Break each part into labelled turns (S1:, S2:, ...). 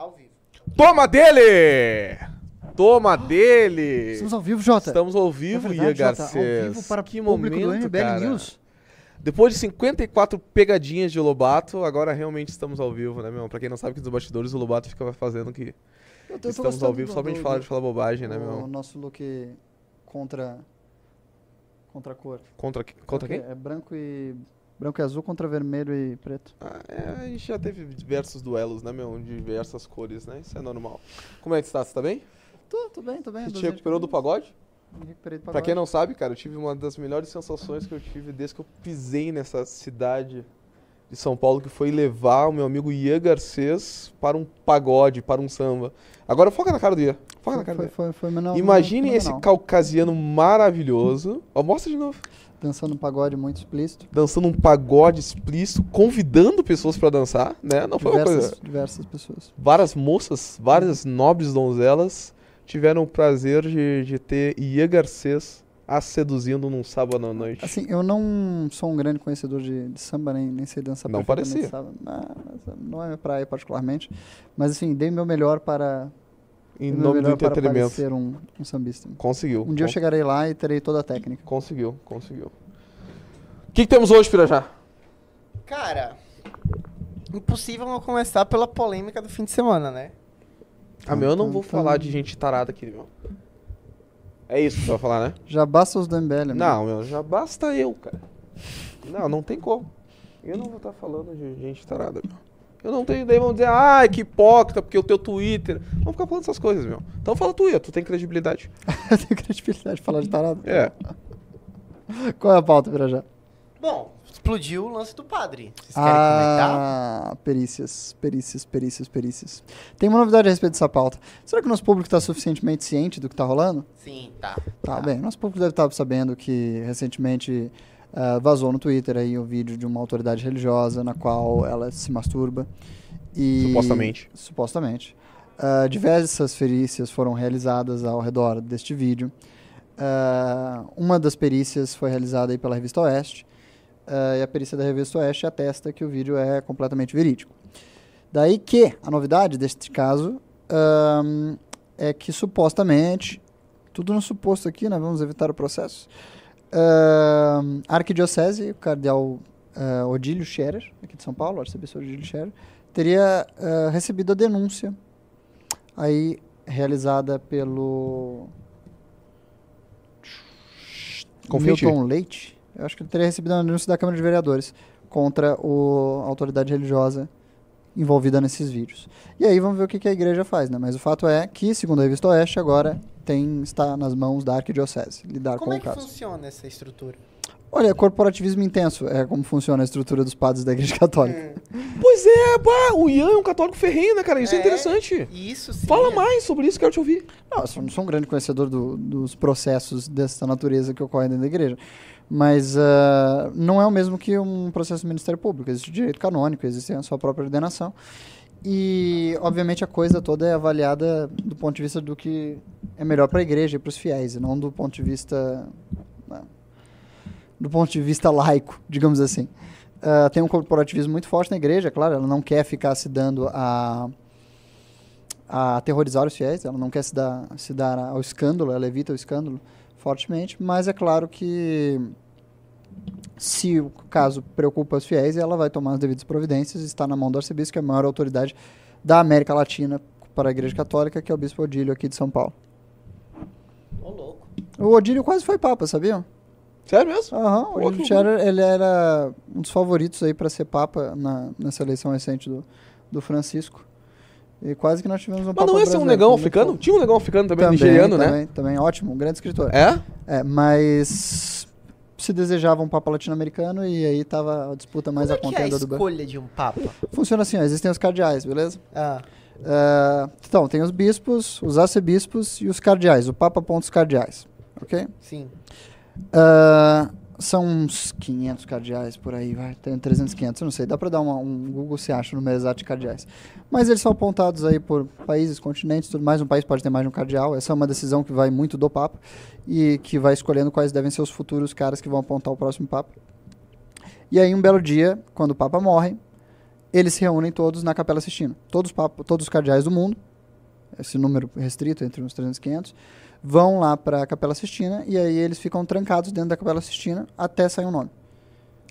S1: Ao vivo.
S2: Toma dele! Toma dele!
S3: Estamos ao vivo, Jota.
S2: Estamos ao
S3: É
S2: vivo,
S3: verdade,
S2: Ian
S3: Jota,
S2: Garcês.
S3: Ao vivo para
S2: que
S3: o público
S2: momento,
S3: do MBL
S2: cara.
S3: News.
S2: Depois de 54 pegadinhas de Lobato, agora realmente estamos ao vivo, né, meu? Pra quem não sabe que nos bastidores o Lobato fica fazendo que
S3: Eu tô- eu
S2: estamos ao vivo
S3: do-
S2: só pra gente
S3: do-
S2: falar
S3: do-
S2: de falar bobagem, né,
S3: O
S2: meu?
S3: nosso look contra contra a cor.
S2: Contra, contra
S3: É o
S2: quem?
S3: quê? É branco e branco e azul contra vermelho e preto.
S2: Ah, é, a gente já teve diversos duelos, né, meu? De diversas cores, né? Isso é normal. Como é que está? Você tá bem?
S3: Tô, tô bem, tô bem.
S2: Você te recuperou do pagode?
S3: Me recuperei do
S2: Pra
S3: pagode.
S2: quem não sabe, cara, eu tive uma das melhores sensações que eu tive desde que eu pisei nessa cidade de São Paulo, que foi levar o meu amigo Ian Garcês para um pagode, para um samba. Agora foca na cara do Ian. Foca na
S3: Foi,
S2: cara
S3: foi,
S2: dele.
S3: foi, foi menor-
S2: Imagine
S3: menor-
S2: esse caucasiano maravilhoso. Ó, mostra de novo.
S3: Dançando um pagode muito explícito.
S2: Dançando um pagode explícito, convidando pessoas pra dançar, né? Não foi uma
S3: diversas,
S2: coisa.
S3: diversas pessoas.
S2: Várias moças, várias nobres donzelas tiveram o prazer de, de ter Ian Garcês a seduzindo num sábado à noite.
S3: Assim, eu não sou um grande conhecedor de, de samba, nem, nem sei dançar
S2: Não parecia.
S3: samba. Não é minha praia particularmente. Mas assim, dei meu melhor para,
S2: em nome do entretenimento.
S3: parecer um, um sambista.
S2: Conseguiu.
S3: Um dia eu
S2: con-
S3: chegarei lá e terei toda a técnica.
S2: Conseguiu, conseguiu. O que, que temos hoje, Pirajá?
S1: Cara, impossível não começar pela polêmica do fim de semana, né?
S2: Ah, meu, eu não vou
S3: Tum, tum,
S2: falar
S3: tum.
S2: de gente tarada aqui, meu. É isso que você vai falar, né?
S3: Já basta os MBL, amigo.
S2: Não, meu, já basta eu, cara. Não, não tem como. Eu não vou estar falando de gente tarada, meu. Eu não tenho. Daí vão dizer, ai, que hipócrita, porque o teu Twitter. Vamos ficar falando essas coisas, meu. Então fala tu, tu tem credibilidade.
S3: eu tenho credibilidade de falar de tarado.
S2: É.
S3: Qual é a pauta, Pirajá?
S1: Bom, explodiu o lance do padre. Vocês querem comentar?
S3: Ah, perícias, perícias, perícias, perícias. Tem uma novidade a respeito dessa pauta. Será que o nosso público está suficientemente ciente do que está rolando?
S1: Sim, tá.
S3: Tá, bem, nosso público deve estar sabendo que recentemente ah, vazou no Twitter aí um vídeo de uma autoridade religiosa na qual ela se masturba. E,
S2: Supostamente.
S3: Supostamente. Ah, diversas perícias foram realizadas ao redor deste vídeo. Ah, uma das perícias foi realizada aí pela Revista Oeste. e a perícia da Revista Oeste atesta que o vídeo é completamente verídico. Daí que a novidade deste caso é que supostamente, tudo no suposto aqui, né? Vamos evitar o processo. A Arquidiocese, o cardeal ah, Odílio Scherer, aqui de São Paulo, arcebispo Odílio Scherer, teria ah, recebido a denúncia aí realizada pelo
S2: Confite.
S3: Milton Leite. Eu acho que ele teria recebido uma denúncia da Câmara de Vereadores contra o, a autoridade religiosa envolvida nesses vídeos. E aí vamos ver o que, que a igreja faz, né? Mas o fato é que, segundo a Revista Oeste, agora tem, está nas mãos da Arquidiocese lidar
S1: Como
S3: com
S1: é
S3: o
S1: que
S3: caso.
S1: funciona essa estrutura?
S3: Olha, corporativismo intenso é como funciona a estrutura dos padres da Igreja Católica.
S2: Pois é, pá, o Ian é um católico ferrenho, né, cara? Isso é,
S1: É.
S2: interessante.
S1: Isso sim.
S2: Fala
S1: é-
S2: mais sobre isso, quero te ouvir.
S3: Não, eu não sou um grande conhecedor do- dos processos dessa natureza que ocorrem dentro da igreja. Mas ah, não é o mesmo que um processo do Ministério Público. Existe direito canônico, existe a sua própria ordenação. E, obviamente, a coisa toda é avaliada do ponto de vista do que é melhor para a igreja e para os fiéis, e não do ponto de vista. né, do ponto de vista laico, digamos assim. Ah, tem um corporativismo muito forte na igreja, claro, ela não quer ficar se dando a a aterrorizar os fiéis, ela não quer se dar, se dar ao escândalo, ela evita o escândalo fortemente, mas é claro que se o caso preocupa os fiéis, ela vai tomar as devidas providências, está na mão do arcebispo, que é a maior autoridade da América Latina para a Igreja Católica, que é o bispo Odílio aqui de São Paulo.
S1: Ô, louco.
S3: O Odílio quase foi papa, sabiam?
S2: Sério mesmo?
S3: Aham, o
S2: Pô, que
S3: Odílio. Scherer, ele era um dos favoritos aí para ser papa na, nessa eleição recente do, do Francisco. E quase que nós tivemos um
S2: Mas não ia ser um negão africano? Tinha um negão africano também,
S3: Também,
S2: nigeriano, né?
S3: também, Também, ótimo, um grande escritor.
S2: É?
S3: É, mas se desejava um papa latino-americano e aí tava a disputa mais
S1: Como
S3: a
S1: é que é a
S3: contenda do... Ba-
S1: escolha de um papa?
S3: Funciona assim, ó, existem os cardeais, beleza?
S1: Ah,
S3: É, então, tem os bispos, os arcebispos e os cardeais. O papa aponta os cardeais, ok?
S1: sim.
S3: É, são uns 500 cardeais por aí, vai, tem 300, 500, eu não sei. Dá pra dar uma- um Google se acha o número exato de cardeais. Mas eles são apontados aí por países, continentes, tudo mais. Um país pode ter mais de um cardeal. Essa é uma decisão que vai muito do Papa e que vai escolhendo quais devem ser os futuros caras que vão apontar o próximo Papa. E aí, um belo dia, quando o Papa morre, eles se reúnem todos na Capela Sistina. Todos, todos os cardeais do mundo, esse número restrito, entre uns 300 e 500, vão lá para a Capela Sistina e aí eles ficam trancados dentro da Capela Sistina até sair um nome.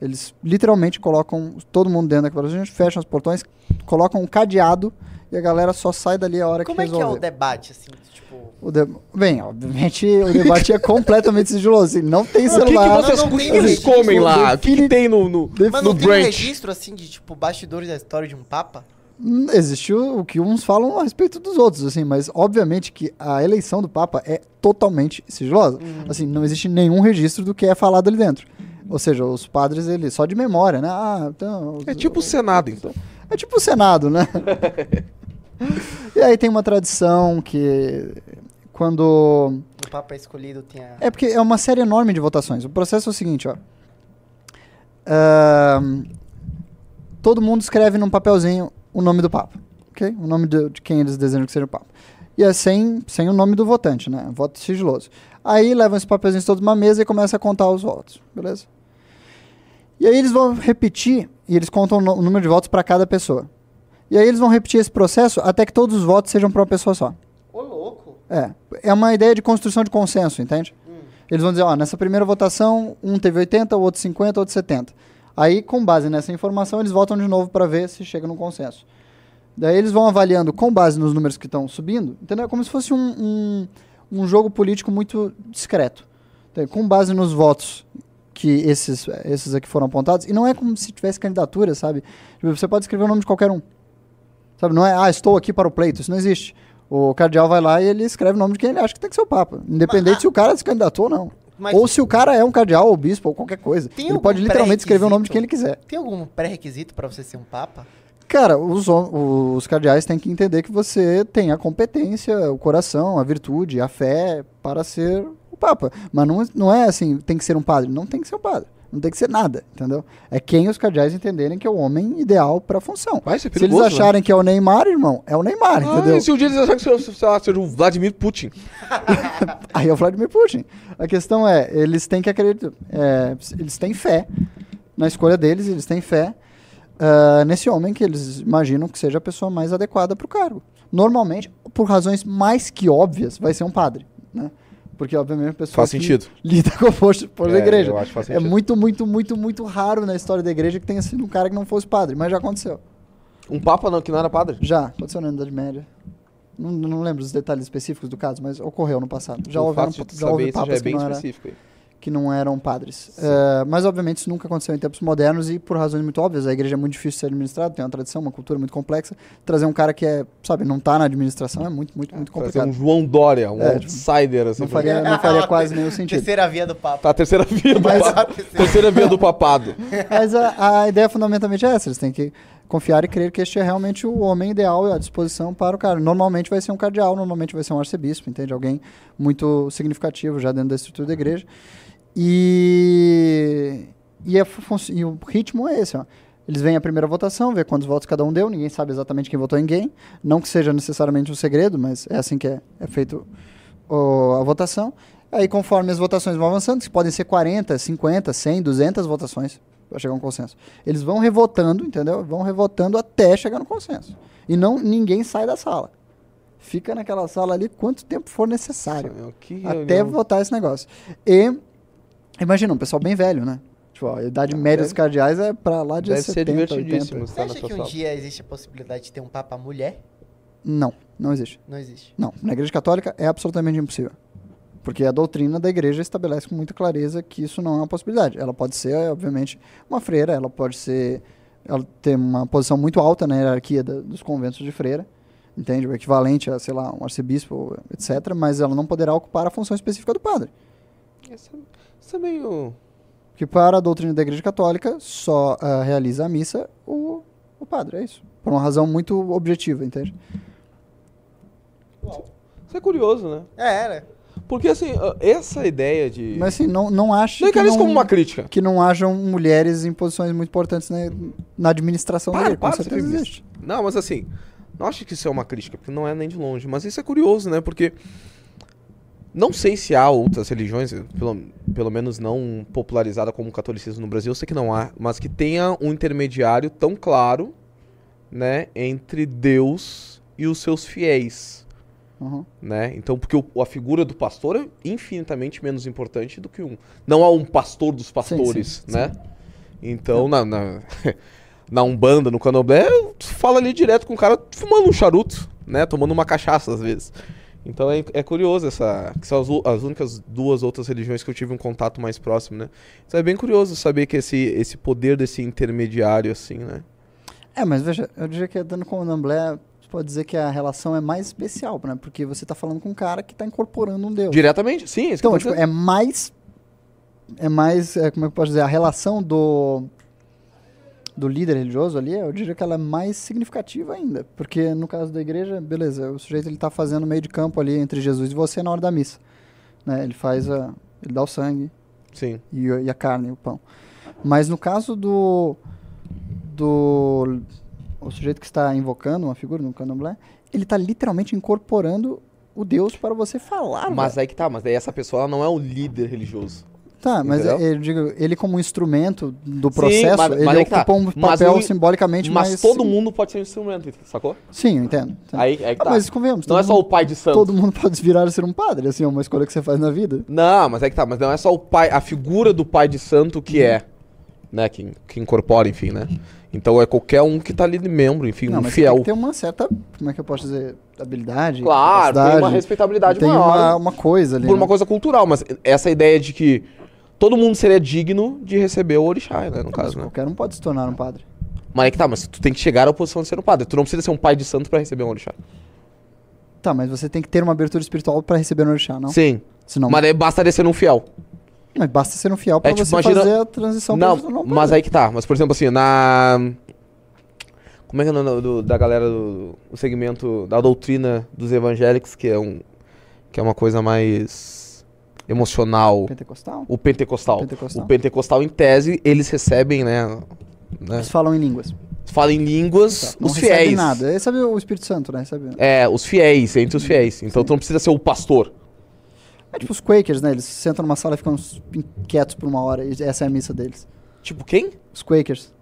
S3: Eles literalmente colocam todo mundo dentro da Capela Sistina, fecham os portões, colocam um cadeado e a galera só sai dali a hora
S1: Como
S3: que
S1: é que é
S3: resolver.
S1: o debate, assim, tipo...
S3: O de- Bem, obviamente o debate é completamente sigiloso. assim, não tem
S2: O que, que
S3: celular.
S2: vocês
S1: não
S2: o que
S1: tem
S2: que eles
S1: registro,
S2: comem lá? O que, que tem no, no,
S1: Mas
S2: no
S1: não tem um registro, assim, de, tipo, bastidores da história de um papa?
S3: Existe o, o que uns falam a respeito dos outros, assim, mas obviamente que a eleição do Papa é totalmente sigilosa. Assim, não existe nenhum registro do que é falado ali dentro. Ou seja, os padres, eles só de memória, né? Ah, então.
S2: É tipo o Senado, então.
S3: É tipo o Senado, né? e aí tem uma tradição que quando
S1: O papa escolhido tem a...
S3: é porque é uma série enorme de votações. O processo é o seguinte, ó. Ahn, todo mundo escreve num papelzinho o nome do Papa, ok? O nome de, de quem eles desejam que seja o Papa. E é sem, sem o nome do votante, né? Voto sigiloso. Aí levam esses papelzinhos todos numa mesa e começa a contar os votos, beleza? E aí eles vão repetir, e eles contam o número de votos para cada pessoa. E aí eles vão repetir esse processo até que todos os votos sejam para uma pessoa só.
S1: Ô, louco!
S3: É. É uma ideia de construção de consenso, entende? Eles vão dizer, ó, nessa primeira votação, um teve 80, o outro 50, o outro 70. Aí, com base nessa informação, eles votam de novo para ver se chega num consenso. Daí eles vão avaliando com base nos números que estão subindo, entendeu? É como se fosse um, um, um jogo político muito discreto. Então, com base nos votos que esses, esses aqui foram apontados, e não é como se tivesse candidatura, sabe? Tipo, Você pode escrever o nome de qualquer um. Sabe, não é, ah, estou aqui para o pleito, isso não existe. O cardeal vai lá e ele escreve o nome de quem ele acha que tem que ser o Papa. Independente
S1: Mas,
S3: se o cara se candidatou ou não.
S1: Mas
S3: ou se o cara é um cardeal ou bispo ou qualquer coisa. Ele pode literalmente escrever o nome de quem ele quiser.
S1: tem algum pré-requisito pra você ser um papa?
S3: Cara, os, os cardeais têm que entender que você tem a competência, o coração, a virtude, a fé para ser o Papa. Mas não, não é assim, tem que ser um padre. Não tem que ser um padre. Não tem que ser nada, entendeu? É quem os cardeais entenderem que é o homem ideal para a função.
S2: Vai ser
S3: Se eles
S2: perigoso, né?
S3: acharem que é o Neymar, irmão, é o Neymar,
S2: Ah,
S3: entendeu?
S2: e se um dia eles acharem que seja, sei lá, seja o Vladimir Putin?
S3: Aí é o Vladimir Putin. A questão é, eles têm que acreditar, é, eles têm fé na escolha deles, eles têm fé ah, nesse homem que eles imaginam que seja a pessoa mais adequada para o cargo. Normalmente, por razões mais que óbvias, vai ser um padre, né? Porque, obviamente, a pessoa
S2: Faz sentido.
S3: lida com o posto por da
S2: É,
S3: igreja.
S2: eu acho que faz
S3: É muito, muito, muito, muito raro na história da igreja que tenha sido um cara que não fosse padre, mas já aconteceu.
S2: Um papa não, que não era padre?
S3: Já, aconteceu na Idade Média. Não, não lembro os detalhes específicos do caso, mas ocorreu no passado. Já
S2: o
S3: houveram,
S2: fato de
S3: já
S2: saber
S3: houve
S2: isso já é
S3: papas que
S2: bem
S3: não, era,
S2: específico. aí.
S3: Que não eram padres. É, mas, obviamente, isso nunca aconteceu em tempos modernos e por razões muito óbvias. A igreja é muito difícil de ser administrada, tem uma tradição, uma cultura muito complexa. Trazer um cara que é, sabe, não tá na administração é muito, muito, muito
S2: Trazer
S3: complicado.
S2: um João Dória, um
S3: É,
S2: outsider, assim.
S3: Não faria, não faria quase nenhum sentido.
S1: Terceira via do papa.
S2: Tá, a terceira via do
S3: Mas-
S2: papado. Terceira via do papado.
S3: Mas a, a ideia fundamentalmente é essa: eles têm que confiar e crer que este é realmente o homem ideal e à disposição para o cara. Normalmente vai ser um cardeal, normalmente vai ser um arcebispo, entende? Alguém muito significativo já dentro da estrutura da igreja. E, e, fun- e o ritmo é esse: ó. eles veem a primeira votação, vê quantos votos cada um deu, ninguém sabe exatamente quem votou em quem. Não que seja necessariamente um segredo, mas é assim que é, é feito o- a votação. Aí, conforme as votações vão avançando, que podem ser 40, 50, 100, 200 votações para chegar a um consenso. Eles vão revotando, entendeu? Vão revotando até chegar no consenso. E não ninguém sai da sala. Fica naquela sala ali quanto tempo for necessário até votar esse negócio. E imagina, um pessoal bem velho, né? Tipo, ó, a idade média dos
S2: deve-
S3: cardeais é pra lá de
S2: Deve ser
S3: 70,
S2: divertidíssimo
S3: 80.
S1: Você
S2: estar
S1: acha
S2: nessa
S1: que um
S2: sala.
S1: dia existe a possibilidade de ter um papa mulher?
S3: Não, não existe.
S1: Não existe.
S3: Não, na igreja católica é absolutamente impossível. Porque a doutrina da igreja estabelece com muita clareza que isso não é uma possibilidade. Ela pode ser, obviamente, uma freira, ela pode ser. Ela tem uma posição muito alta na hierarquia da- dos conventos de freira, entende? O equivalente a, sei lá, um arcebispo, etc. Mas ela não poderá ocupar a função específica do padre.
S2: Isso, é- isso é meio...
S3: Que para a doutrina da igreja católica só ah, realiza a missa o, o padre, é isso. Por uma razão muito objetiva, entende?
S2: Isso é curioso, né?
S1: É, era.
S2: Porque, assim, ah, essa ideia de...
S3: Mas assim, não, não acho
S2: Não
S3: que não,
S2: como uma crítica.
S3: que não hajam mulheres em posições muito importantes na, na administração da
S2: Para,
S3: igreja. Com
S2: para ser
S3: certeza existe.
S2: Não, mas assim, não acho que isso é uma crítica, porque não é nem de longe. Mas isso é curioso, né? Porque não sei se há outras religiões, pelo, pelo menos não popularizada como o catolicismo no Brasil, eu sei que não há, mas que tenha um intermediário tão claro né, entre Deus e os seus fiéis,
S3: Uhum.
S2: né? Então, porque o- a figura do pastor é infinitamente menos importante do que um. Não há um pastor dos pastores,
S3: sim,
S2: né? Então, na, na, na Umbanda, no Candomblé, fala ali direto com o cara fumando um charuto, né? Tomando uma cachaça às vezes. Então é, é curioso essa. Que são as, as únicas duas outras religiões que eu tive um contato mais próximo, né? Então é bem curioso saber que esse, esse poder desse intermediário, assim, né?
S3: É, mas veja, eu diria que dando com o Namblé, você pode dizer que a relação é mais especial, né? Porque você tá falando com um cara que tá incorporando um deus.
S2: Diretamente? Sim,
S3: Então, tipo, é mais. É mais. é, como é que eu posso dizer? A relação do. Do líder religioso ali, eu diria que ela é mais significativa ainda. Porque no caso da igreja, beleza, o sujeito ele tá fazendo meio de campo ali entre Jesus e você na hora da missa. Né? Ele faz a. Ele dá o sangue
S2: Sim.
S3: e, e a carne, o pão. Mas no caso do. Do. O sujeito que está invocando uma figura no candomblé, ele está literalmente incorporando o Deus para você falar.
S2: Mas aí que tá, mas daí essa pessoa ela não é o líder religioso.
S3: Tá, mas
S2: Entendeu?
S3: eu digo, ele como um instrumento do processo,
S2: mas-
S3: ele
S2: mas aí que tá.
S3: ocupa um
S2: Mas
S3: papel
S2: eu-
S3: simbolicamente
S2: Mas
S3: mais...
S2: todo mundo pode ser um instrumento, sacou?
S3: Sim, eu entendo. entendo.
S2: Aí, aí que
S3: Ah,
S2: tá.
S3: mas convenhamos,
S2: Não é só o pai de santo.
S3: todo mundo pode virar a ser um padre, assim, é uma escolha que você faz na vida.
S2: Não, mas é que tá, mas não é só o pai, a figura do pai de santo que é, né, que, que incorpora, enfim, né? Então é qualquer um que tá ali de membro, enfim,
S3: Não,
S2: um
S3: mas
S2: fiel.
S3: tem que ter uma certa, como é que eu posso dizer, habilidade,
S2: Claro, tem uma respeitabilidade
S3: tem
S2: maior
S3: uma, uma coisa ali,
S2: por
S3: né?
S2: uma coisa cultural, mas essa ideia de que todo mundo seria digno de receber o orixá, né, no
S3: Mas
S2: caso, né?
S3: Qualquer um pode se tornar um padre.
S2: Mas é que tá, mas tu tem que chegar à posição de ser um padre. Tu não precisa ser um pai de santo pra receber um orixá.
S3: Tá, mas você tem que ter uma abertura espiritual para receber no orixá, não?
S2: Sim.
S3: Senão,
S2: Mas bastaria ser um fiel.
S3: mas basta ser um fiel para
S2: É, tipo,
S3: você
S2: imagina-
S3: fazer a transição
S2: Não,
S3: pra um
S2: mas aí que tá. Mas, por exemplo, assim, na. Como é que é o nome do- da galera do, do segmento da doutrina dos evangélicos, que é um. Que é uma coisa mais emocional.
S3: Pentecostal?
S2: O pentecostal.
S3: Pentecostal.
S2: O pentecostal, em tese, eles recebem, né? né
S3: Eles falam em línguas.
S2: falam em línguas,
S3: Não
S2: os fiéis.
S3: nada. Recebe o Espírito Santo, né? Recebe...
S2: É, os fiéis, entre os fiéis. Então tu não precisa ser o pastor.
S3: É tipo os Quakers, né? Eles sentam numa sala e ficam quietos por uma hora. E essa é a missa deles.
S2: Tipo, quem?
S3: Os Quakers.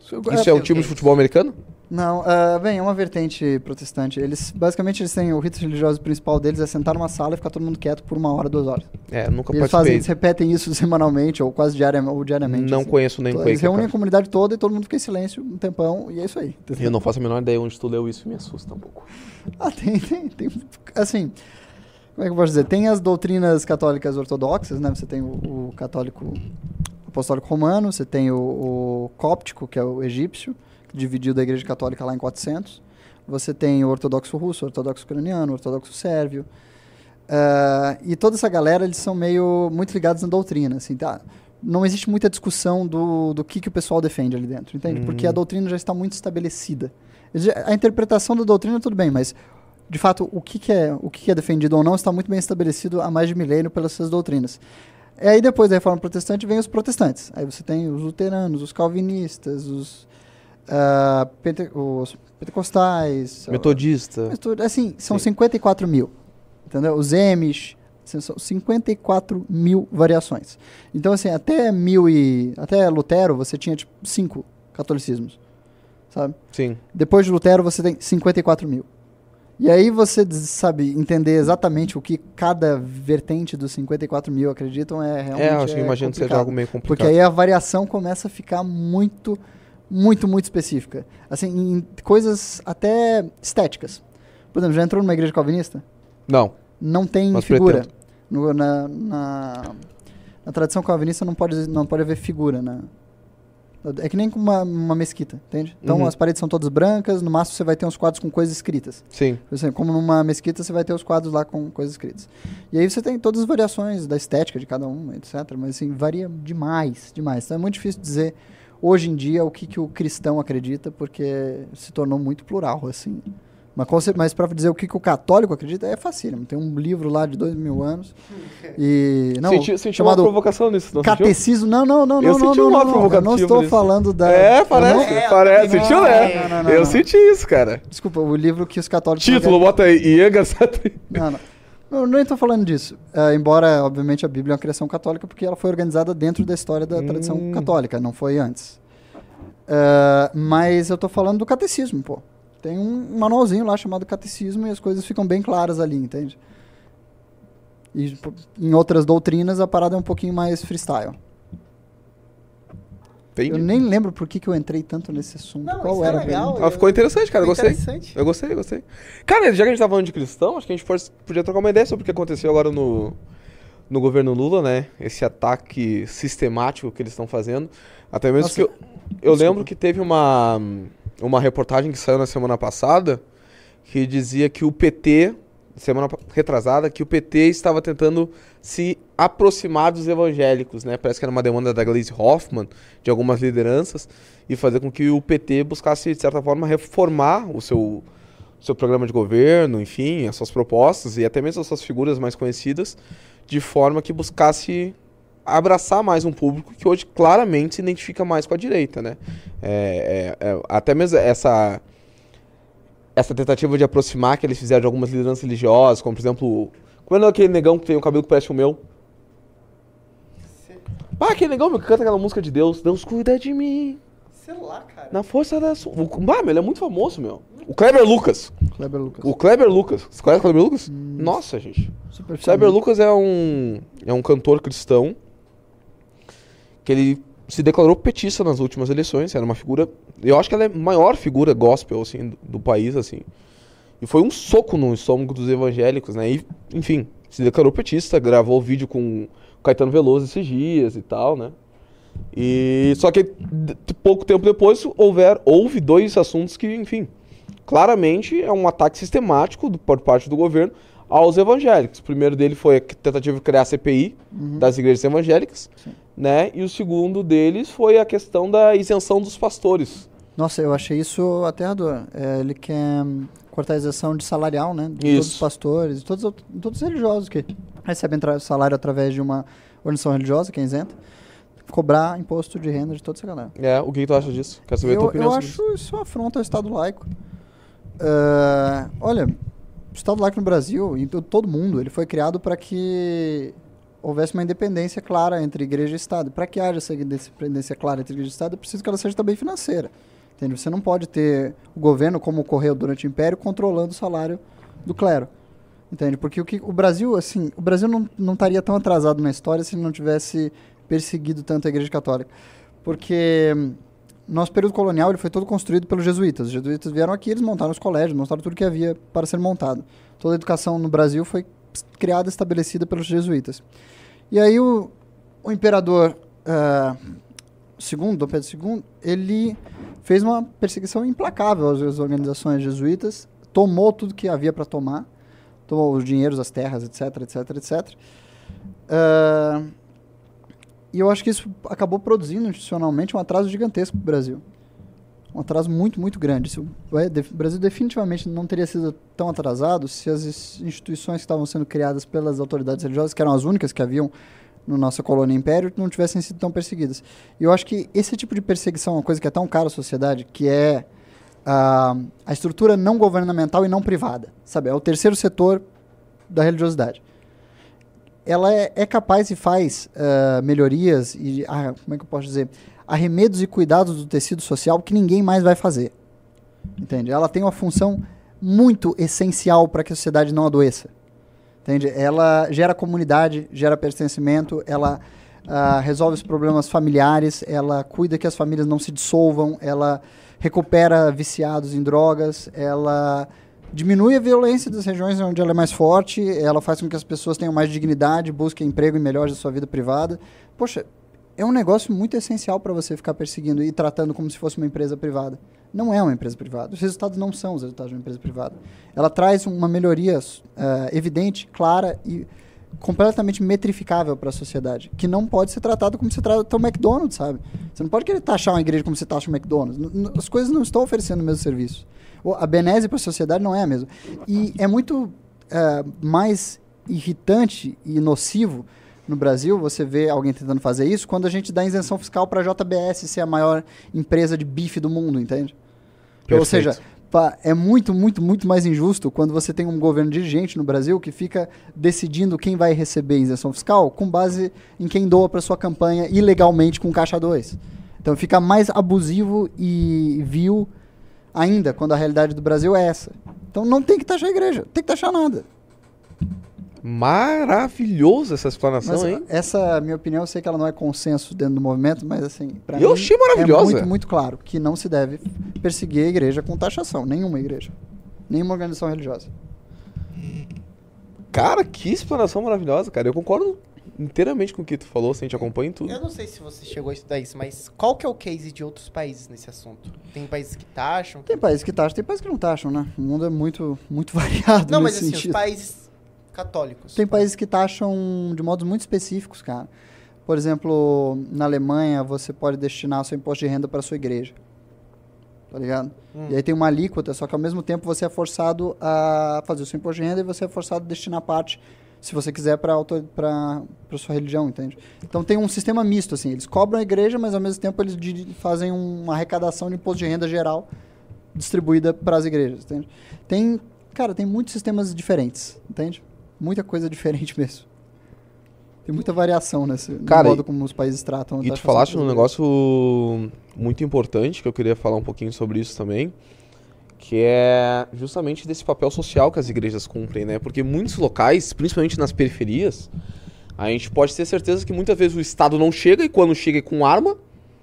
S2: Isso é o time de futebol americano?
S3: Não, ah, bem, é uma vertente protestante. Eles, basicamente, eles têm o rito religioso principal deles é sentar numa sala e ficar todo mundo quieto por uma hora, duas horas.
S2: É, nunca
S3: E eles, fazem, eles repetem isso semanalmente ou quase diariamente. Ou diariamente
S2: Não
S3: assim.
S2: conheço nem
S3: Então,
S2: Quaker,
S3: Eles reúnem
S2: cara.
S3: a comunidade toda e todo mundo fica em silêncio um tempão e é isso aí. entendeu?
S2: Eu não faço a menor ideia onde tu leu isso me assusta um pouco.
S3: Ah, tem, tem, tem. Assim, como é que eu posso dizer? Tem as doutrinas católicas ortodoxas, né? Você tem o, o católico apostólico romano, você tem o, o cóptico, que é o egípcio, que dividiu da igreja católica lá em 400. Você tem o ortodoxo russo, o ortodoxo ucraniano, o ortodoxo sérvio. Ah, e toda essa galera, eles são meio muito ligados na doutrina, assim, tá? Não existe muita discussão do, do que, que o pessoal defende ali dentro, entende? Porque a doutrina já está muito estabelecida. A interpretação da doutrina, tudo bem, mas de fato, o que, que é, o que, que é defendido ou não está muito bem estabelecido há mais de milênio pelas suas doutrinas. E aí, depois da reforma protestante, vem os protestantes. Aí você tem os luteranos, os calvinistas, os, ah, pente- os pentecostais.
S2: Metodista.
S3: Mas tudo- assim, são
S2: Sim.
S3: 54 mil. Entendeu? Os Amish, assim, são 54 mil variações. Então, assim, até mil e. Até Lutero você tinha tipo cinco catolicismos. Sabe?
S2: Sim.
S3: Depois de Lutero você tem 54 mil. E aí você sabe entender exatamente o que cada vertente dos 54 mil acreditam é realmente.
S2: É, eu acho que
S3: é
S2: imagino que seja algo meio complicado.
S3: Porque aí a variação começa a ficar muito, muito, muito específica. Assim, em coisas até estéticas. Por exemplo, já entrou numa igreja calvinista?
S2: Não.
S3: Não tem
S2: Mas
S3: figura. No- na, na, na tradição calvinista não pode, não pode haver figura. Na, é que nem com uma, uma mesquita, entende? Então
S2: Uhum.
S3: as paredes são todas brancas, no máximo você vai ter uns quadros com coisas escritas.
S2: Sim.
S3: Exemplo, como numa mesquita você vai ter os quadros lá com coisas escritas. E aí você tem todas as variações da estética de cada um, etc. Mas assim, varia demais, demais. Então é muito difícil dizer hoje em dia o que, que o cristão acredita, porque se tornou muito plural, assim. Mas, mas para dizer o que, que o católico acredita é facílimo. Tem um livro lá de dois mil anos. E. Não,
S2: senti senti uma
S3: chamado
S2: provocação nisso, não?
S3: Catecismo. Não, não, não,
S2: Eu
S3: não, não,
S2: senti
S3: não, não, não. Eu não
S2: provocativo
S3: estou
S2: nisso.
S3: falando da.
S2: É, parece,
S3: não-
S1: É,
S2: parece.
S1: não,
S2: Sentiu, né?
S3: não, não, não,
S2: eu
S3: não.
S2: senti isso, cara.
S3: Desculpa, o livro que os católicos.
S2: Título, bota aí, Ian.
S3: Não, não. Não, nem estou falando disso. Ah, embora, obviamente, a Bíblia é uma criação católica porque ela foi organizada dentro da história da tradição
S2: Hum.
S3: católica, não foi antes. Ah, mas eu tô falando do catecismo, pô. Tem um manualzinho lá chamado catecismo e as coisas ficam bem claras ali, entende? E em outras doutrinas a parada é um pouquinho mais freestyle.
S2: Entendi.
S3: Eu nem lembro por que, que eu entrei tanto nesse assunto.
S1: Não,
S3: Qual
S1: isso é
S3: era a
S1: legal.
S2: Ah, ficou interessante, cara. Eu
S1: Ficou
S2: gostei.
S1: interessante.
S2: Eu gostei, eu gostei. Cara, já que a gente tá falando de cristão, acho que a gente pode- podia trocar uma ideia sobre o que aconteceu agora no, no governo Lula, né? Esse ataque sistemático que eles estão fazendo. Até mesmo
S3: Nossa,
S2: que eu, eu lembro que teve uma, uma reportagem que saiu na semana passada que dizia que o PT, semana retrasada, que o PT estava tentando se aproximar dos evangélicos, né? Parece que era uma demanda da Gleisi Hoffmann, de algumas lideranças, e fazer com que o PT buscasse, de certa forma, reformar o seu, seu programa de governo, enfim, as suas propostas e até mesmo as suas figuras mais conhecidas, de forma que buscasse abraçar mais um público que hoje claramente se identifica mais com a direita, né? É, é, é, até mesmo essa essa tentativa de aproximar que eles fizeram de algumas lideranças religiosas, como por exemplo, como é aquele negão que tem o cabelo que parece o meu? Ah, aquele negão meu, que canta aquela música de Deus, Deus cuida de mim,
S1: Sei lá, cara.
S2: na força da sua... O, bah, meu, ele é muito famoso, meu. O Kleber Lucas.
S3: Kleber Lucas.
S2: O Kleber Lucas. Você conhece o Kleber Lucas? Nossa, gente. O
S3: Superficialmente.
S2: Kleber Lucas é um, é um cantor cristão que ele se declarou petista nas últimas eleições. Era uma figura. Eu acho que ela é a maior figura gospel assim, do, do país. assim. E foi um soco no estômago dos evangélicos, né? E, enfim, se declarou petista, gravou vídeo com Caetano Veloso esses dias e tal, né? E só que pouco tempo depois houver, houve dois assuntos que, enfim, claramente é um ataque sistemático do- por parte do governo aos evangélicos. O primeiro dele foi a tentativa de criar a CPI das igrejas evangélicas, né? E o segundo deles foi a questão da isenção dos pastores.
S3: Nossa, eu achei isso aterrador. É, ele quer cortar a isenção de salarial, né? De todos os
S2: Isso.
S3: pastores, de todos, os- todos os religiosos que recebem salário através de uma organização religiosa, que é isenta, cobrar imposto de renda de toda essa galera.
S2: É, o que, tu acha disso? Quero saber a tua
S3: Eu,
S2: opinião
S3: eu
S2: isso.
S3: acho isso uma afronta ao Estado laico. Ah, olha, Estado laico no Brasil, em to- todo mundo, ele foi criado para que houvesse uma independência clara entre igreja e Estado. Para que haja essa independência clara entre igreja e Estado, é preciso que ela seja também financeira. Entende? Você não pode ter o governo, como ocorreu durante o Império, controlando o salário do clero. Entende? Porque o, que, o Brasil, assim, o Brasil não, não estaria tão atrasado na história se não tivesse perseguido tanto a Igreja Católica. Porque hum, nosso período colonial ele foi todo construído pelos jesuítas. Os jesuítas vieram aqui, eles montaram os colégios, montaram tudo que havia para ser montado. Toda a educação no Brasil foi criada estabelecida pelos jesuítas. E aí o, o imperador segundo, Dom Pedro II, ele fez uma perseguição implacável às, organizações jesuítas, tomou tudo que havia para tomar, tomou os dinheiros, as terras, etc, etc, etc. Ah, e eu acho que isso acabou produzindo institucionalmente um atraso gigantesco para o Brasil. Um atraso muito, muito grande. O Brasil definitivamente não teria sido tão atrasado se as ins- instituições que estavam sendo criadas pelas autoridades religiosas, que eram as únicas que haviam no nossa colônia império, não tivessem sido tão perseguidas. E eu acho que esse tipo de perseguição é uma coisa que é tão cara à sociedade, que é a, a estrutura não governamental e não privada. Sabe? É o terceiro setor da religiosidade ela é, é capaz e faz ah, melhorias e, ah, como é que eu posso dizer, arremedos e cuidados do tecido social que ninguém mais vai fazer. Entende? Ela tem uma função muito essencial para que a sociedade não adoeça. Entende? Ela gera comunidade, gera pertencimento, ela ah, resolve os problemas familiares, ela cuida que as famílias não se dissolvam, ela recupera viciados em drogas, ela diminui a violência das regiões onde ela é mais forte, ela faz com que as pessoas tenham mais dignidade, busquem emprego e melhores a sua vida privada. Poxa, é um negócio muito essencial para você ficar perseguindo e tratando como se fosse uma empresa privada. Não é uma empresa privada. Os resultados não são os resultados de uma empresa privada. Ela traz uma melhoria eh, evidente, clara e completamente metrificável para a sociedade, que não pode ser tratado como se trata o McDonald's, sabe? Você não pode querer taxar uma igreja como você taxa o McDonald's. N- As coisas não estão oferecendo o mesmo serviço. A benese para a sociedade não é a mesma. E é muito eh, mais irritante e nocivo no Brasil você vê alguém tentando fazer isso quando a gente dá isenção fiscal para a JBS ser a maior empresa de bife do mundo, entende? Ou
S2: Perfeito.
S3: seja, pá, é muito, muito, muito mais injusto quando você tem um governo dirigente no Brasil que fica decidindo quem vai receber isenção fiscal com base em quem doa para sua campanha ilegalmente com caixa 2. Então fica mais abusivo e vil ainda quando a realidade do Brasil é essa. Então não tem que taxar a igreja, tem que taxar nada.
S2: Maravilhoso essa explanação,
S3: Mas
S2: hein?
S3: essa minha opinião, eu sei que ela não é consenso dentro do movimento, mas assim, pra
S2: Eu
S3: mim
S2: achei
S3: é
S2: maravilhosa.
S3: muito, muito claro que não se deve perseguir a igreja com taxação, nenhuma igreja, nenhuma organização religiosa.
S2: Cara, que explanação maravilhosa, cara. Eu concordo inteiramente com o que tu falou, assim, a gente acompanha em tudo.
S1: Eu não sei se você chegou a estudar isso, mas qual que é o case de outros países nesse assunto? Tem países que taxam?
S3: Tem países que taxam, tem países que não taxam, né? O mundo é muito, muito variado
S1: Não, mas
S3: nesse
S1: assim, os
S3: sentido.
S1: países católicos.
S3: Tem países que taxam de modos muito específicos, cara. Por exemplo, na Alemanha, você pode destinar seu imposto de renda para sua igreja. Tá ligado?
S1: Hum.
S3: E aí tem uma alíquota, só que ao mesmo tempo você é forçado a fazer o seu imposto de renda e você é forçado a destinar parte, se você quiser, para para sua religião, entende? Então tem um sistema misto, assim. Eles cobram a igreja, mas ao mesmo tempo eles fazem uma arrecadação de imposto de renda geral distribuída para as igrejas, entende? Tem, cara, tem muitos sistemas diferentes, entende? Muita coisa diferente mesmo. Tem muita variação nesse
S2: Cara,
S3: no modo como os países tratam
S2: E tu falaste num
S3: igrejas.
S2: negócio muito importante que eu queria falar um pouquinho sobre isso também, que é justamente desse papel social que as igrejas cumprem, né? Porque muitos locais, principalmente nas periferias, a gente pode ter certeza que muitas vezes o Estado não chega e quando chega é com arma,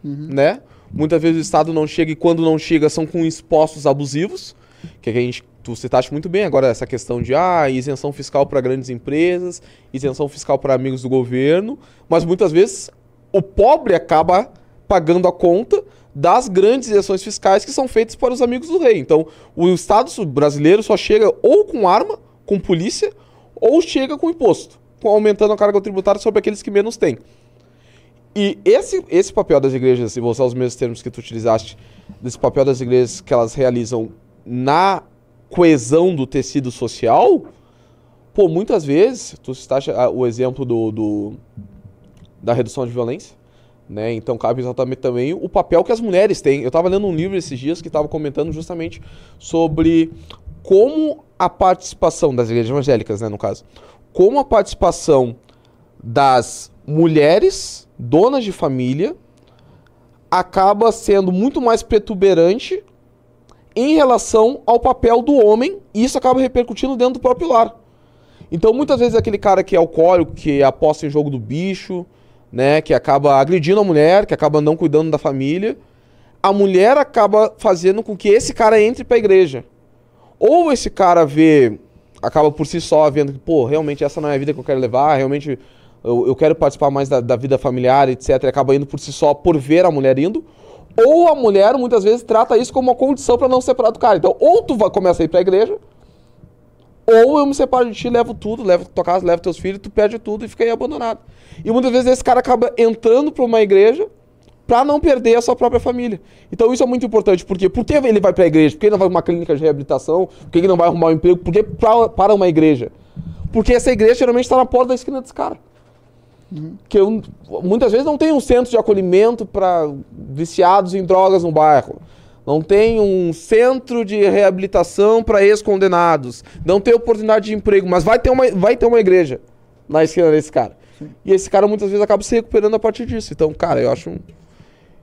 S3: Uhum.
S2: né? Muitas vezes o Estado não chega e quando não chega são com impostos abusivos, que a gente tu citaste muito bem agora essa questão de ah, isenção fiscal para grandes empresas, isenção fiscal para amigos do governo, mas muitas vezes o pobre acaba pagando a conta das grandes isenções fiscais que são feitas para os amigos do rei. Então, o Estado brasileiro só chega ou com arma, com polícia, ou chega com imposto, aumentando a carga tributária sobre aqueles que menos têm. E esse, esse papel das igrejas, e vou usar os mesmos termos que tu utilizaste, desse papel das igrejas que elas realizam na coesão do tecido social, pô, muitas vezes, tu citaste ah, o exemplo do, do- da redução de violência, né? Então cabe exatamente também o papel que as mulheres têm. Eu estava lendo um livro esses dias que estava comentando justamente sobre como a participação das igrejas evangélicas, né, no caso, como a participação das mulheres donas de família acaba sendo muito mais protuberante em relação ao papel do homem e isso acaba repercutindo dentro do próprio lar. Então, muitas vezes aquele cara que é alcoólico, que aposta em jogo do bicho, né, que acaba agredindo a mulher, que acaba não cuidando da família, a mulher acaba fazendo com que esse cara entre para a igreja. Ou esse cara vê, acaba por si só vendo que, pô, realmente essa não é a vida que eu quero levar, realmente eu, eu quero participar mais da, da vida familiar, etc. E acaba indo por si só por ver a mulher indo. Ou a mulher muitas vezes trata isso como uma condição para não separar do cara. Então, ou tu vai, começa a ir pra igreja, ou eu me separo de ti, levo tudo, levo tua casa, levo teus filhos, tu perde tudo e fica aí abandonado. E muitas vezes esse cara acaba entrando pra uma igreja pra não perder a sua própria família. Então isso é muito importante, porque por que ele vai pra igreja? Por que ele não vai pra uma clínica de reabilitação? Por que ele não vai arrumar um emprego? Por que pra, para uma igreja? Porque essa igreja geralmente está na porta da esquina desse cara. Que eu, muitas vezes não tem um centro de acolhimento para viciados em drogas no bairro. Não tem um centro de reabilitação para ex-condenados. Não tem oportunidade de emprego, mas vai ter uma, vai ter uma igreja na esquina desse cara. E esse cara muitas vezes acaba se recuperando a partir disso. Então, cara, eu acho. um-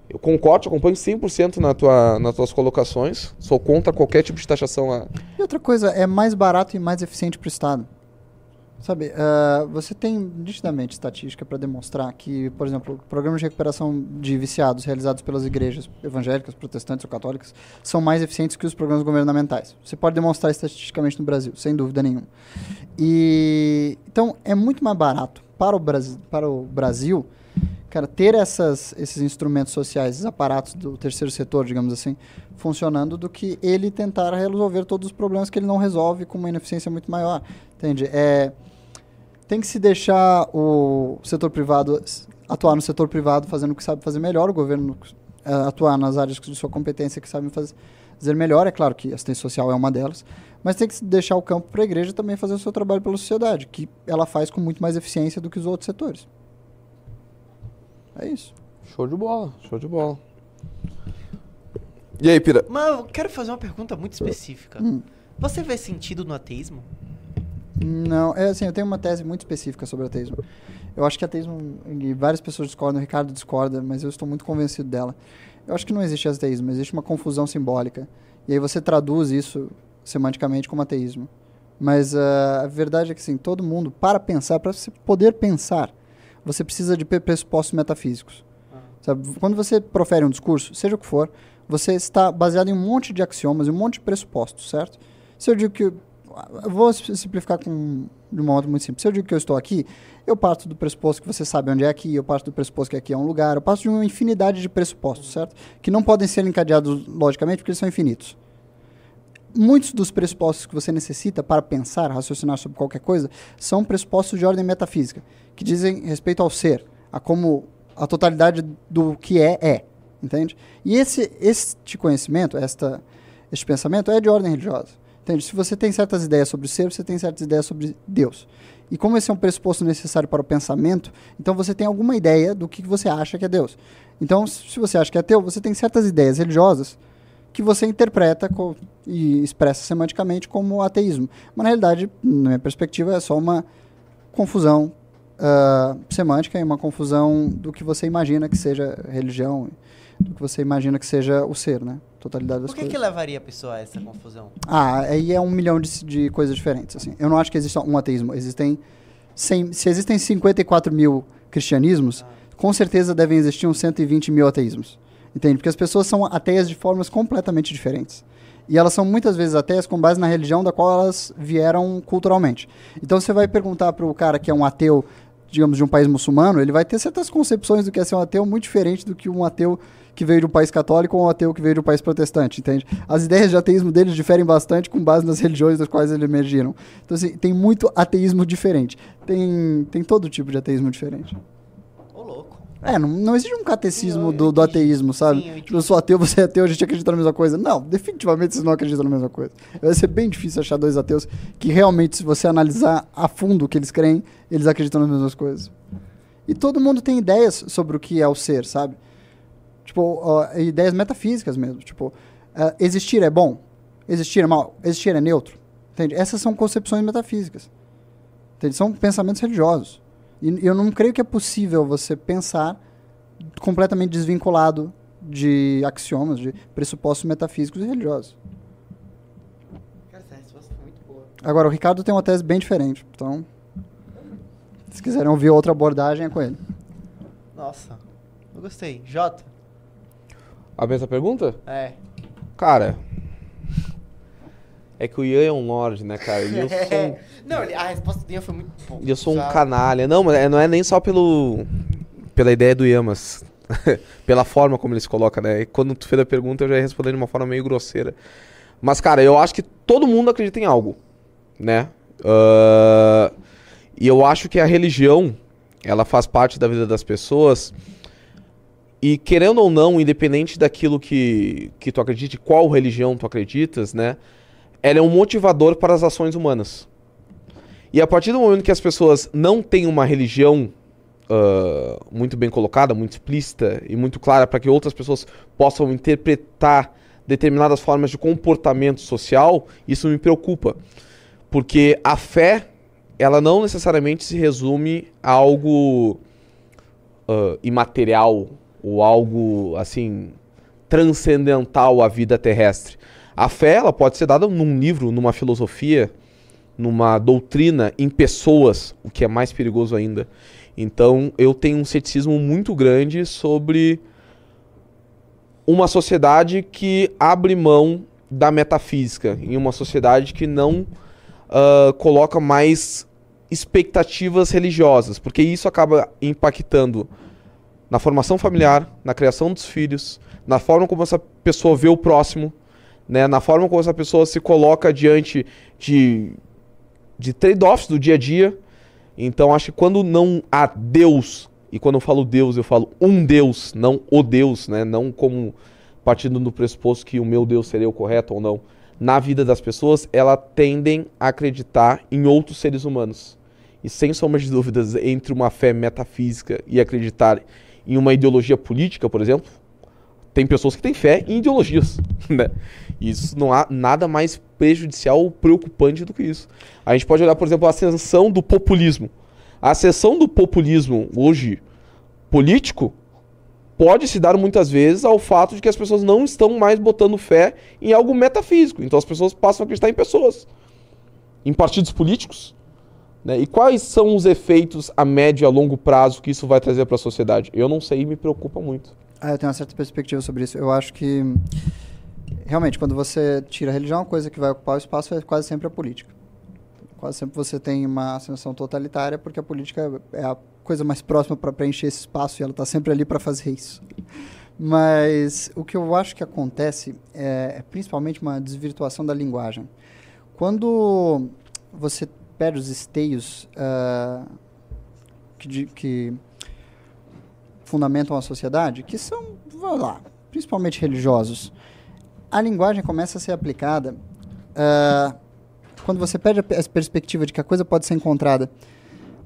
S2: Eu concordo, acompanho 100% na tua, nas tuas colocações. Sou contra qualquer tipo de taxação. A...
S3: E outra coisa, é mais barato e mais eficiente para o Estado. Sabe, ah, você tem nitidamente estatística para demonstrar que, por exemplo, programas de recuperação de viciados realizados pelas igrejas evangélicas, protestantes ou católicas são mais eficientes que os programas governamentais. Você pode demonstrar estatisticamente no Brasil, sem dúvida nenhuma. E então é muito mais barato para o Brasil, para o Brasil cara, ter essas, esses instrumentos sociais, esses aparatos do terceiro setor, digamos assim, funcionando do que ele tentar resolver todos os problemas que ele não resolve com uma ineficiência muito maior. Entende? É, tem que se deixar o setor privado atuar no setor privado fazendo o que sabe fazer melhor, o governo eh, atuar nas áreas de sua competência que sabem faz- fazer melhor. É claro que a assistência social é uma delas, mas tem que se deixar o campo para a igreja também fazer o seu trabalho pela sociedade, que ela faz com muito mais eficiência do que os outros setores. É isso.
S2: Show de bola, show de bola. E aí, Pira?
S1: Mas eu quero fazer uma pergunta muito específica.
S3: Hum.
S1: Você vê sentido no ateísmo?
S3: Não, é assim, eu tenho uma tese muito específica sobre ateísmo. Eu acho que ateísmo, e várias pessoas discordam, o Ricardo discorda, mas eu estou muito convencido dela. Eu acho que não existe ateísmo, existe uma confusão simbólica. E aí você traduz isso semanticamente como ateísmo. Mas uh, a verdade é que sim, todo mundo, para pensar, para você poder pensar, você precisa de pressupostos metafísicos. Sabe? Quando você profere um discurso, seja o que for, você está baseado em um monte de axiomas e um monte de pressupostos, certo? Se eu digo que. Vou simplificar com, de uma modo muito simples. Se eu digo que eu estou aqui, eu parto do pressuposto que você sabe onde é aqui, eu parto do pressuposto que aqui é um lugar, eu parto de uma infinidade de pressupostos, certo? Que não podem ser encadeados logicamente porque eles são infinitos. Muitos dos pressupostos que você necessita para pensar, raciocinar sobre qualquer coisa, são pressupostos de ordem metafísica, que dizem respeito ao ser, a como a totalidade do que é é, entende? E esse este conhecimento, esta este pensamento é de ordem religiosa. Entende? Se você tem certas ideias sobre o ser, você tem certas ideias sobre Deus. E como esse é um pressuposto necessário para o pensamento, então você tem alguma ideia do que você acha que é Deus. Então, se você acha que é ateu, você tem certas ideias religiosas que você interpreta e expressa semanticamente como ateísmo. Mas, na realidade, na minha perspectiva, é só uma confusão uh, semântica e uma confusão do que você imagina que seja religião, do que você imagina que seja o ser, né? Totalidade das
S1: Por que,
S3: coisas.
S1: que levaria a pessoa a essa confusão?
S3: Ah, aí é um milhão de, de coisas diferentes. Assim. Eu não acho que exista um ateísmo. Existem 100, se existem 54 mil cristianismos, com certeza devem existir uns 120 mil ateísmos. Entende? Porque as pessoas são ateias de formas completamente diferentes. E elas são muitas vezes ateias com base na religião da qual elas vieram culturalmente. Então você vai perguntar para o cara que é um ateu, digamos, de um país muçulmano, ele vai ter certas concepções do que é ser um ateu muito diferente do que um ateu que veio de um país católico ou um ateu que veio de um país protestante, entende? As ideias de ateísmo deles diferem bastante com base nas religiões das quais eles emergiram. Então, assim, tem muito ateísmo diferente. Tem, tem todo tipo de ateísmo diferente. É, não, não existe um catecismo do, do ateísmo, sabe?
S1: Sim, eu
S3: Tipo, eu sou ateu, você é ateu, a gente acredita na mesma coisa. Não, definitivamente vocês não acreditam na mesma coisa. Vai ser bem difícil achar dois ateus que realmente, se você analisar a fundo o que eles creem, eles acreditam nas mesmas coisas. E todo mundo tem ideias sobre o que é o ser, sabe? Tipo, ó, ideias metafísicas mesmo. Tipo, ah, existir é bom? Existir é mal? Existir é neutro? Entende? Essas são concepções metafísicas. Entende? São pensamentos religiosos. E eu não creio que é possível você pensar completamente desvinculado de axiomas, de pressupostos metafísicos e religiosos.
S1: Cara, essa resposta foi muito boa.
S3: Agora, o Ricardo tem uma tese bem diferente. Então, se quiserem ouvir outra abordagem, é com ele.
S1: Nossa, eu gostei. Jota?
S2: A mesma pergunta?
S1: É.
S2: Cara. É que o Ian é um lord, né, cara? E eu sou um,
S1: Não, a resposta dele foi muito boa.
S2: e eu sou um
S1: sabe?
S2: canalha. Não, mas é- não é nem só pelo pela ideia do Ian, mas pela forma como ele se coloca, né? E quando tu fez a pergunta, eu já ia responder de uma forma meio grosseira. Mas, cara, eu acho que todo mundo acredita em algo, né? Ah, e eu acho que a religião, ela faz parte da vida das pessoas. E querendo ou não, independente daquilo que, que tu acredite, qual religião tu acreditas, né? Ela é um motivador para as ações humanas. E a partir do momento que as pessoas não têm uma religião ah, muito bem colocada, muito explícita e muito clara para que outras pessoas possam interpretar determinadas formas de comportamento social, isso me preocupa. Porque a fé, ela não necessariamente se resume a algo ah, imaterial ou algo assim transcendental à vida terrestre. A fé, ela pode ser dada num livro, numa filosofia, numa doutrina, em pessoas, o que é mais perigoso ainda. Então, eu tenho um ceticismo muito grande sobre uma sociedade que abre mão da metafísica, em uma sociedade que não ah, coloca mais expectativas religiosas, porque isso acaba impactando na formação familiar, na criação dos filhos, na forma como essa pessoa vê o próximo, né, na forma como essa pessoa se coloca diante de, de trade-offs do dia a dia. Então acho que quando não há Deus, e quando eu falo Deus, eu falo um Deus, não o Deus, né, não como partindo do pressuposto que o meu Deus seria o correto ou não. Na vida das pessoas, elas tendem a acreditar em outros seres humanos. E sem sombra de dúvidas, entre uma fé metafísica e acreditar em uma ideologia política, por exemplo, tem pessoas que têm fé em ideologias, né? Isso não há nada mais prejudicial ou preocupante do que isso. A gente pode olhar, por exemplo, a ascensão do populismo. A ascensão do populismo hoje político pode se dar muitas vezes ao fato de que as pessoas não estão mais botando fé em algo metafísico. Então as pessoas passam a acreditar em pessoas, em partidos políticos. Né? E quais são os efeitos a médio e a longo prazo que isso vai trazer para a sociedade? Eu não sei e me preocupa muito.
S3: Ah, eu tenho uma certa perspectiva sobre isso. Eu acho que, realmente, quando você tira a religião, a coisa que vai ocupar o espaço é quase sempre a política. Quase sempre você tem uma ascensão totalitária, porque a política é a coisa mais próxima para preencher esse espaço e ela está sempre ali para fazer isso. Mas o que eu acho que acontece é, é principalmente uma desvirtuação da linguagem. Quando você perde os esteios uh, que, que fundamentam a sociedade, que são, vamos lá, principalmente religiosos, a linguagem começa a ser aplicada uh, quando você perde a, perspectiva de que a coisa pode ser encontrada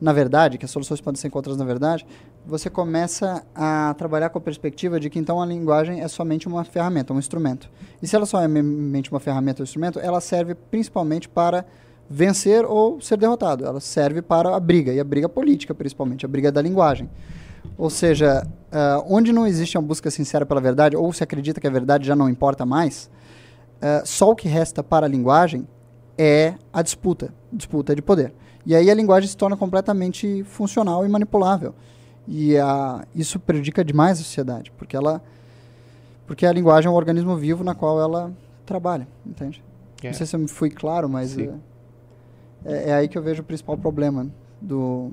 S3: na verdade, que as soluções podem ser encontradas na verdade, você começa a trabalhar com a perspectiva de que então a linguagem é somente uma ferramenta, um instrumento. E se ela só é somente uma ferramenta ou um instrumento, ela serve principalmente para vencer ou ser derrotado. Ela serve para a briga, e a briga política principalmente, a briga da linguagem. Ou seja, uh, onde não existe uma busca sincera pela verdade, ou se acredita que a verdade já não importa mais, uh, só o que resta para a linguagem é a disputa, disputa de poder. E aí a linguagem se torna completamente funcional e manipulável. E a, isso prejudica demais a sociedade, porque ela porque a linguagem é um organismo vivo na qual ela trabalha, entende? É. Não sei se eu fui claro, mas é, é, é, aí que eu vejo o principal problema do,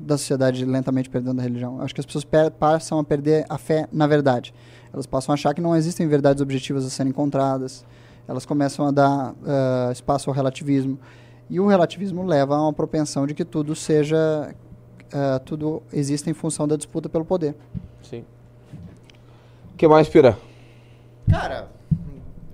S3: da sociedade lentamente perdendo a religião. Acho que as pessoas passam a perder a fé na verdade. Elas passam a achar que não existem verdades objetivas a serem encontradas. Elas começam a dar uh, espaço ao relativismo. E o relativismo leva a uma propensão de que tudo seja. Uh, tudo existe em função da disputa pelo poder.
S2: Sim. O que mais, Pira?
S1: Cara,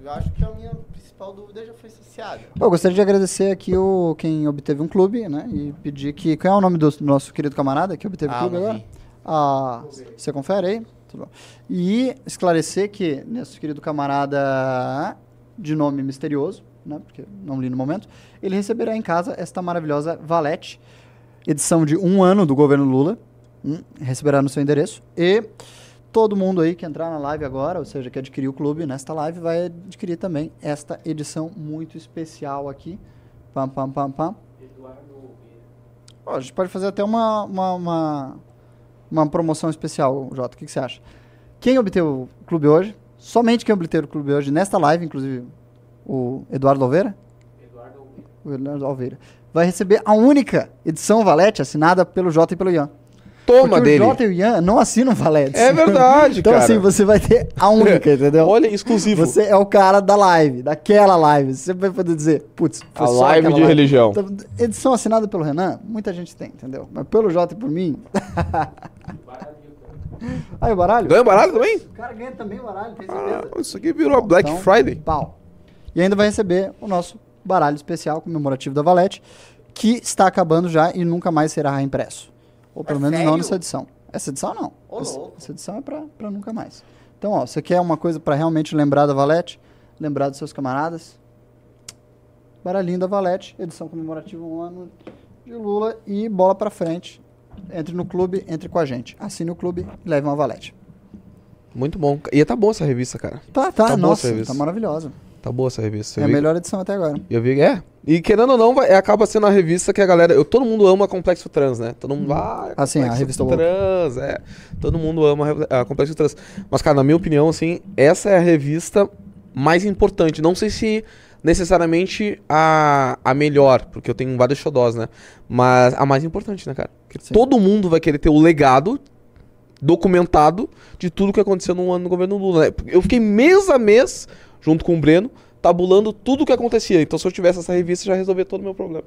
S1: eu acho que a minha principal dúvida já foi saciada.
S3: Eu gostaria de agradecer aqui o, quem obteve um clube, né? E pedir que. Qual é o nome do, do nosso querido camarada que obteve o ah, clube agora? Ah, você confere aí? Tudo bom. E esclarecer que nosso querido camarada de nome misterioso, né, porque não li no momento, ele receberá em casa esta maravilhosa Valete, edição de um ano do governo Lula, hum, receberá no seu endereço, e todo mundo aí que entrar na live agora, ou seja, que adquirir o clube nesta live, vai adquirir também esta edição muito especial aqui. Pam, pam, pam, pam. Oh, a gente pode fazer até uma, uma, uma, uma promoção especial, Jota. O que, que você acha? Quem obteve o clube hoje, somente quem obteve o clube hoje, nesta live, inclusive o Eduardo Alveira? Eduardo Alveira. O Eduardo Alveira. Vai receber a única edição Valete assinada pelo Jota e pelo Ian.
S2: Toma dele.
S3: O Jota e o Ian não assinam Valete.
S2: É verdade,
S3: então,
S2: cara.
S3: Então, assim, você vai ter a única, entendeu?
S2: Olha, exclusivo.
S3: Você é o cara da live, daquela live. Você vai poder dizer, putz,
S2: a live de live. religião.
S3: Então, edição assinada pelo Renan, muita gente tem, entendeu? Mas pelo Jota e por mim. Aí o baralho?
S2: Ganha o baralho também?
S3: O cara ganha também o baralho, tem certeza.
S2: Ah, isso aqui virou Black então, Friday.
S3: Pau. E ainda vai receber o nosso baralho especial comemorativo da Valete, que está acabando já e nunca mais será impresso. Ou pelo é menos sério? não nessa edição. Essa edição não.
S1: Ô,
S3: essa, essa, edição é para nunca mais. Então, ó, você quer uma coisa para realmente lembrar da Valete? Lembrar dos seus camaradas? Baralhinho da Valete, edição comemorativa um ano de Lula e bola para frente. Entre no clube, entre com a gente. Assine o clube e leve uma Valete.
S2: Muito bom. E tá bom essa revista, cara.
S3: Tá, tá, tá nossa, tá maravilhosa.
S2: Tá boa essa revista.
S3: é a melhor edição até agora.
S2: Eu vi, é. E querendo ou não, vai, acaba sendo a revista que a galera. Eu, todo mundo ama Complexo Trans, né? Todo mundo. Ah,
S3: ah sim, a revista
S2: Trans, é. Todo mundo ama a, Complexo Trans. Mas, cara, na minha opinião, assim, essa é a revista mais importante. Não sei se necessariamente a, a melhor, porque eu tenho vários xodós, né? Mas a mais importante, né, cara? Todo mundo vai querer ter o legado documentado de tudo que aconteceu no ano do governo Lula. Né? Eu fiquei mês a mês junto com o Breno, tabulando tudo o que acontecia. Então, se eu tivesse essa revista, já resolvia todo o meu problema.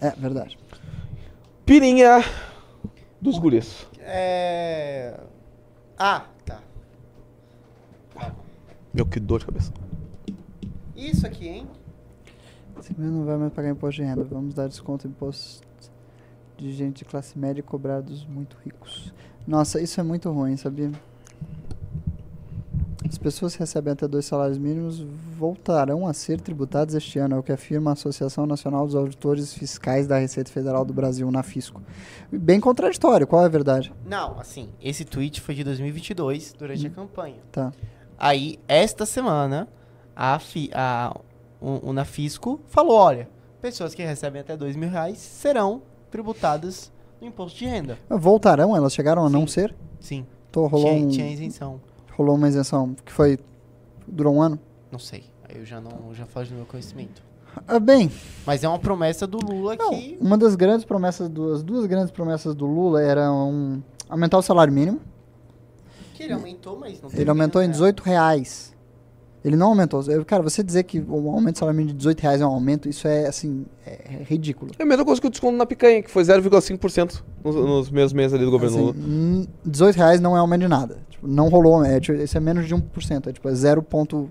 S3: É, verdade.
S2: Pirinha dos guris.
S1: É... Ah, tá.
S2: Meu, que dor de cabeça.
S1: Isso aqui, hein?
S3: Esse não vai mais pagar imposto de renda. Vamos dar desconto em imposto de gente de classe média cobrados muito ricos. Nossa, isso é muito ruim, sabia? As pessoas que recebem até dois salários mínimos voltarão a ser tributadas este ano, é o que afirma a Associação Nacional dos Auditores Fiscais da Receita Federal do Brasil, na Fisco. Bem contraditório, qual é a verdade?
S1: Não, assim, esse tweet foi de 2022, durante a campanha.
S3: Tá.
S1: Aí, esta semana, a, fi, a o, o Nafisco falou, olha, pessoas que recebem até dois mil reais serão tributadas no imposto de renda.
S3: Voltarão? Elas chegaram a não
S1: Sim.
S3: ser?
S1: Sim,
S3: Então rolou,
S1: tinha,
S3: um-
S1: tinha isenção.
S3: Rolou uma isenção que foi. durou um ano?
S1: Não sei, aí eu já não já falo do meu conhecimento.
S3: Ah, bem,
S1: Mas é uma promessa do Lula
S3: não,
S1: que...
S3: uma das grandes promessas, do, as duas grandes promessas do Lula eram aumentar o salário mínimo.
S1: Que ele aumentou, mas não
S3: Ele aumentou em
S1: nenhum
S3: 18 reais. Ele não aumentou. Cara, você dizer que o aumento do salário mínimo de 18 reais é um aumento, isso é, assim, é ridículo.
S2: É a mesma coisa que o desconto na picanha, que foi 0,5% nos, nos mesmos meses ali do governo
S3: Assim,
S2: Lula.
S3: hum, 18 reais não é aumento de nada. Tipo, não rolou, é, tipo, isso é menos de 1%, é tipo, é 0 ponto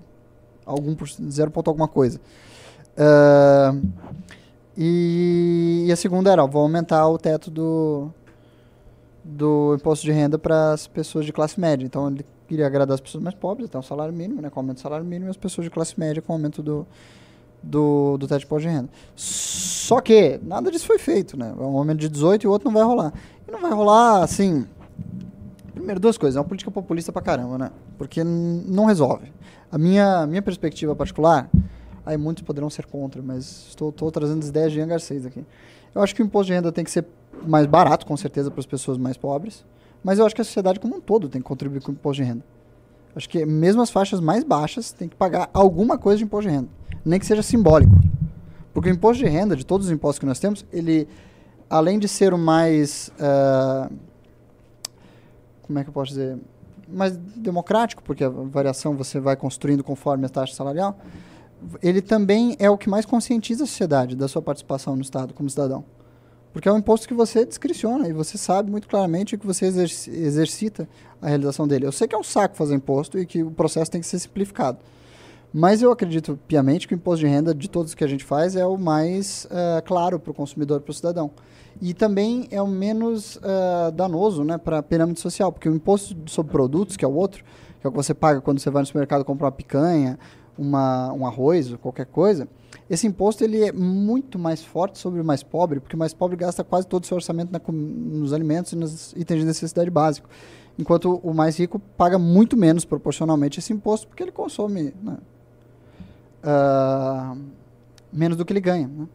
S3: algum, por- 0 ponto alguma coisa. Ah, e, e a segunda era, ó, vou aumentar o teto do, do imposto de renda para as pessoas de classe média. Então ele queria agradar as pessoas mais pobres, até um salário mínimo, né, com aumento do salário mínimo, e as pessoas de classe média com aumento do, do, do teto de imposto de renda. Só que nada disso foi feito, né? É um aumento de 18 e o outro não vai rolar. E não vai rolar, assim... Primeiro, duas coisas. É uma política populista pra caramba, né? Porque não resolve. A minha, minha perspectiva particular... Aí muitos poderão ser contra, mas estou, estou trazendo as ideias de Ian Garcês aqui. Eu acho que o imposto de renda tem que ser mais barato, com certeza, para as pessoas mais pobres. Mas eu acho que a sociedade como um todo tem que contribuir com o imposto de renda. Acho que mesmo as faixas mais baixas têm que pagar alguma coisa de imposto de renda. Nem que seja simbólico. Porque o imposto de renda, de todos os impostos que nós temos, ele, além de ser o mais. ah, como é que eu posso dizer? Mais democrático, porque a variação você vai construindo conforme a taxa salarial, ele também é o que mais conscientiza a sociedade da sua participação no Estado como cidadão. Porque é um imposto que você discriciona e você sabe muito claramente que você exerci- exercita a realização dele. Eu sei que é um saco fazer imposto e que o processo tem que ser simplificado. Mas eu acredito piamente que o imposto de renda de todos que a gente faz é o mais eh, claro para o consumidor, para o cidadão. E também é o menos eh, danoso né, para a pirâmide social, porque o imposto sobre produtos, que é o outro, que é o que você paga quando você vai no supermercado comprar uma picanha, uma, um arroz ou qualquer coisa, esse imposto ele é muito mais forte sobre o mais pobre, porque o mais pobre gasta quase todo o seu orçamento na nos alimentos e nos itens de necessidade básico. Enquanto o mais rico paga muito menos proporcionalmente esse imposto, porque ele consome né, ah, menos do que ele ganha. né?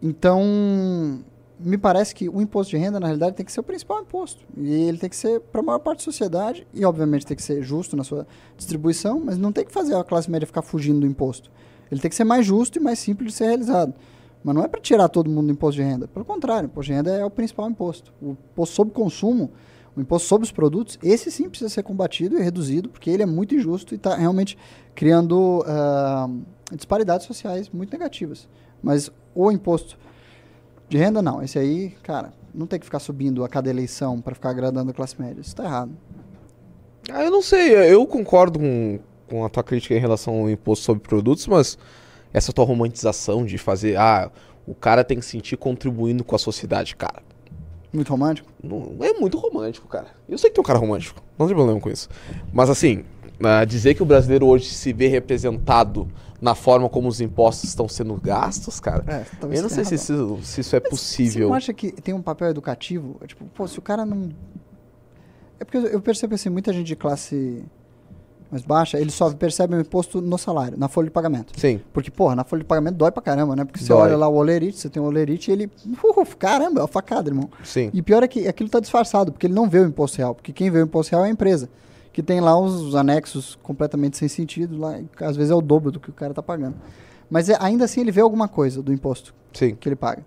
S3: Então, me parece que o imposto de renda, na realidade, tem que ser o principal imposto. E ele tem que ser para a maior parte da sociedade, e obviamente tem que ser justo na sua distribuição, mas não tem que fazer a classe média ficar fugindo do imposto. Ele tem que ser mais justo e mais simples de ser realizado. Mas não é para tirar todo mundo do imposto de renda. Pelo contrário, o imposto de renda é o principal imposto. O imposto sobre consumo, o imposto sobre os produtos, esse sim precisa ser combatido e reduzido, porque ele é muito injusto e está realmente criando ah, disparidades sociais muito negativas. Mas o imposto de renda, não. Esse aí, cara, não tem que ficar subindo a cada eleição para ficar agradando a classe média. Isso está errado.
S2: Ah, eu não sei, eu concordo com, com a tua crítica em relação ao imposto sobre produtos, mas essa tua romantização de fazer, ah, o cara tem que se sentir contribuindo com a sociedade, cara.
S3: Muito romântico.
S2: Não, é muito romântico, cara. Eu sei que é um cara romântico, não tem problema com isso. Mas assim, ah, dizer que o brasileiro hoje se vê representado na forma como os impostos estão sendo gastos, cara,
S3: É,
S2: eu não sei se isso, se isso é
S3: Você
S2: possível.
S3: não acha que tem um papel educativo? É Tipo, pô, se o cara não. É porque eu- percebo assim, muita gente de classe mais baixa, eles só percebem o imposto no salário, na folha de pagamento.
S2: Sim,
S3: Porque, porra, na folha de pagamento dói pra caramba, né? Porque você
S2: Dói.
S3: olha lá o olerite, você tem o olerite e ele. Uf, caramba, é uma facada, irmão.
S2: sim.
S3: E pior é que aquilo tá disfarçado, porque ele não vê o imposto real. Porque quem vê o imposto real é a empresa. Que tem lá os anexos completamente sem sentido, lá, às vezes é o dobro do que o cara tá pagando. Mas é- ainda assim ele vê alguma coisa do imposto
S2: Sim.
S3: que ele paga.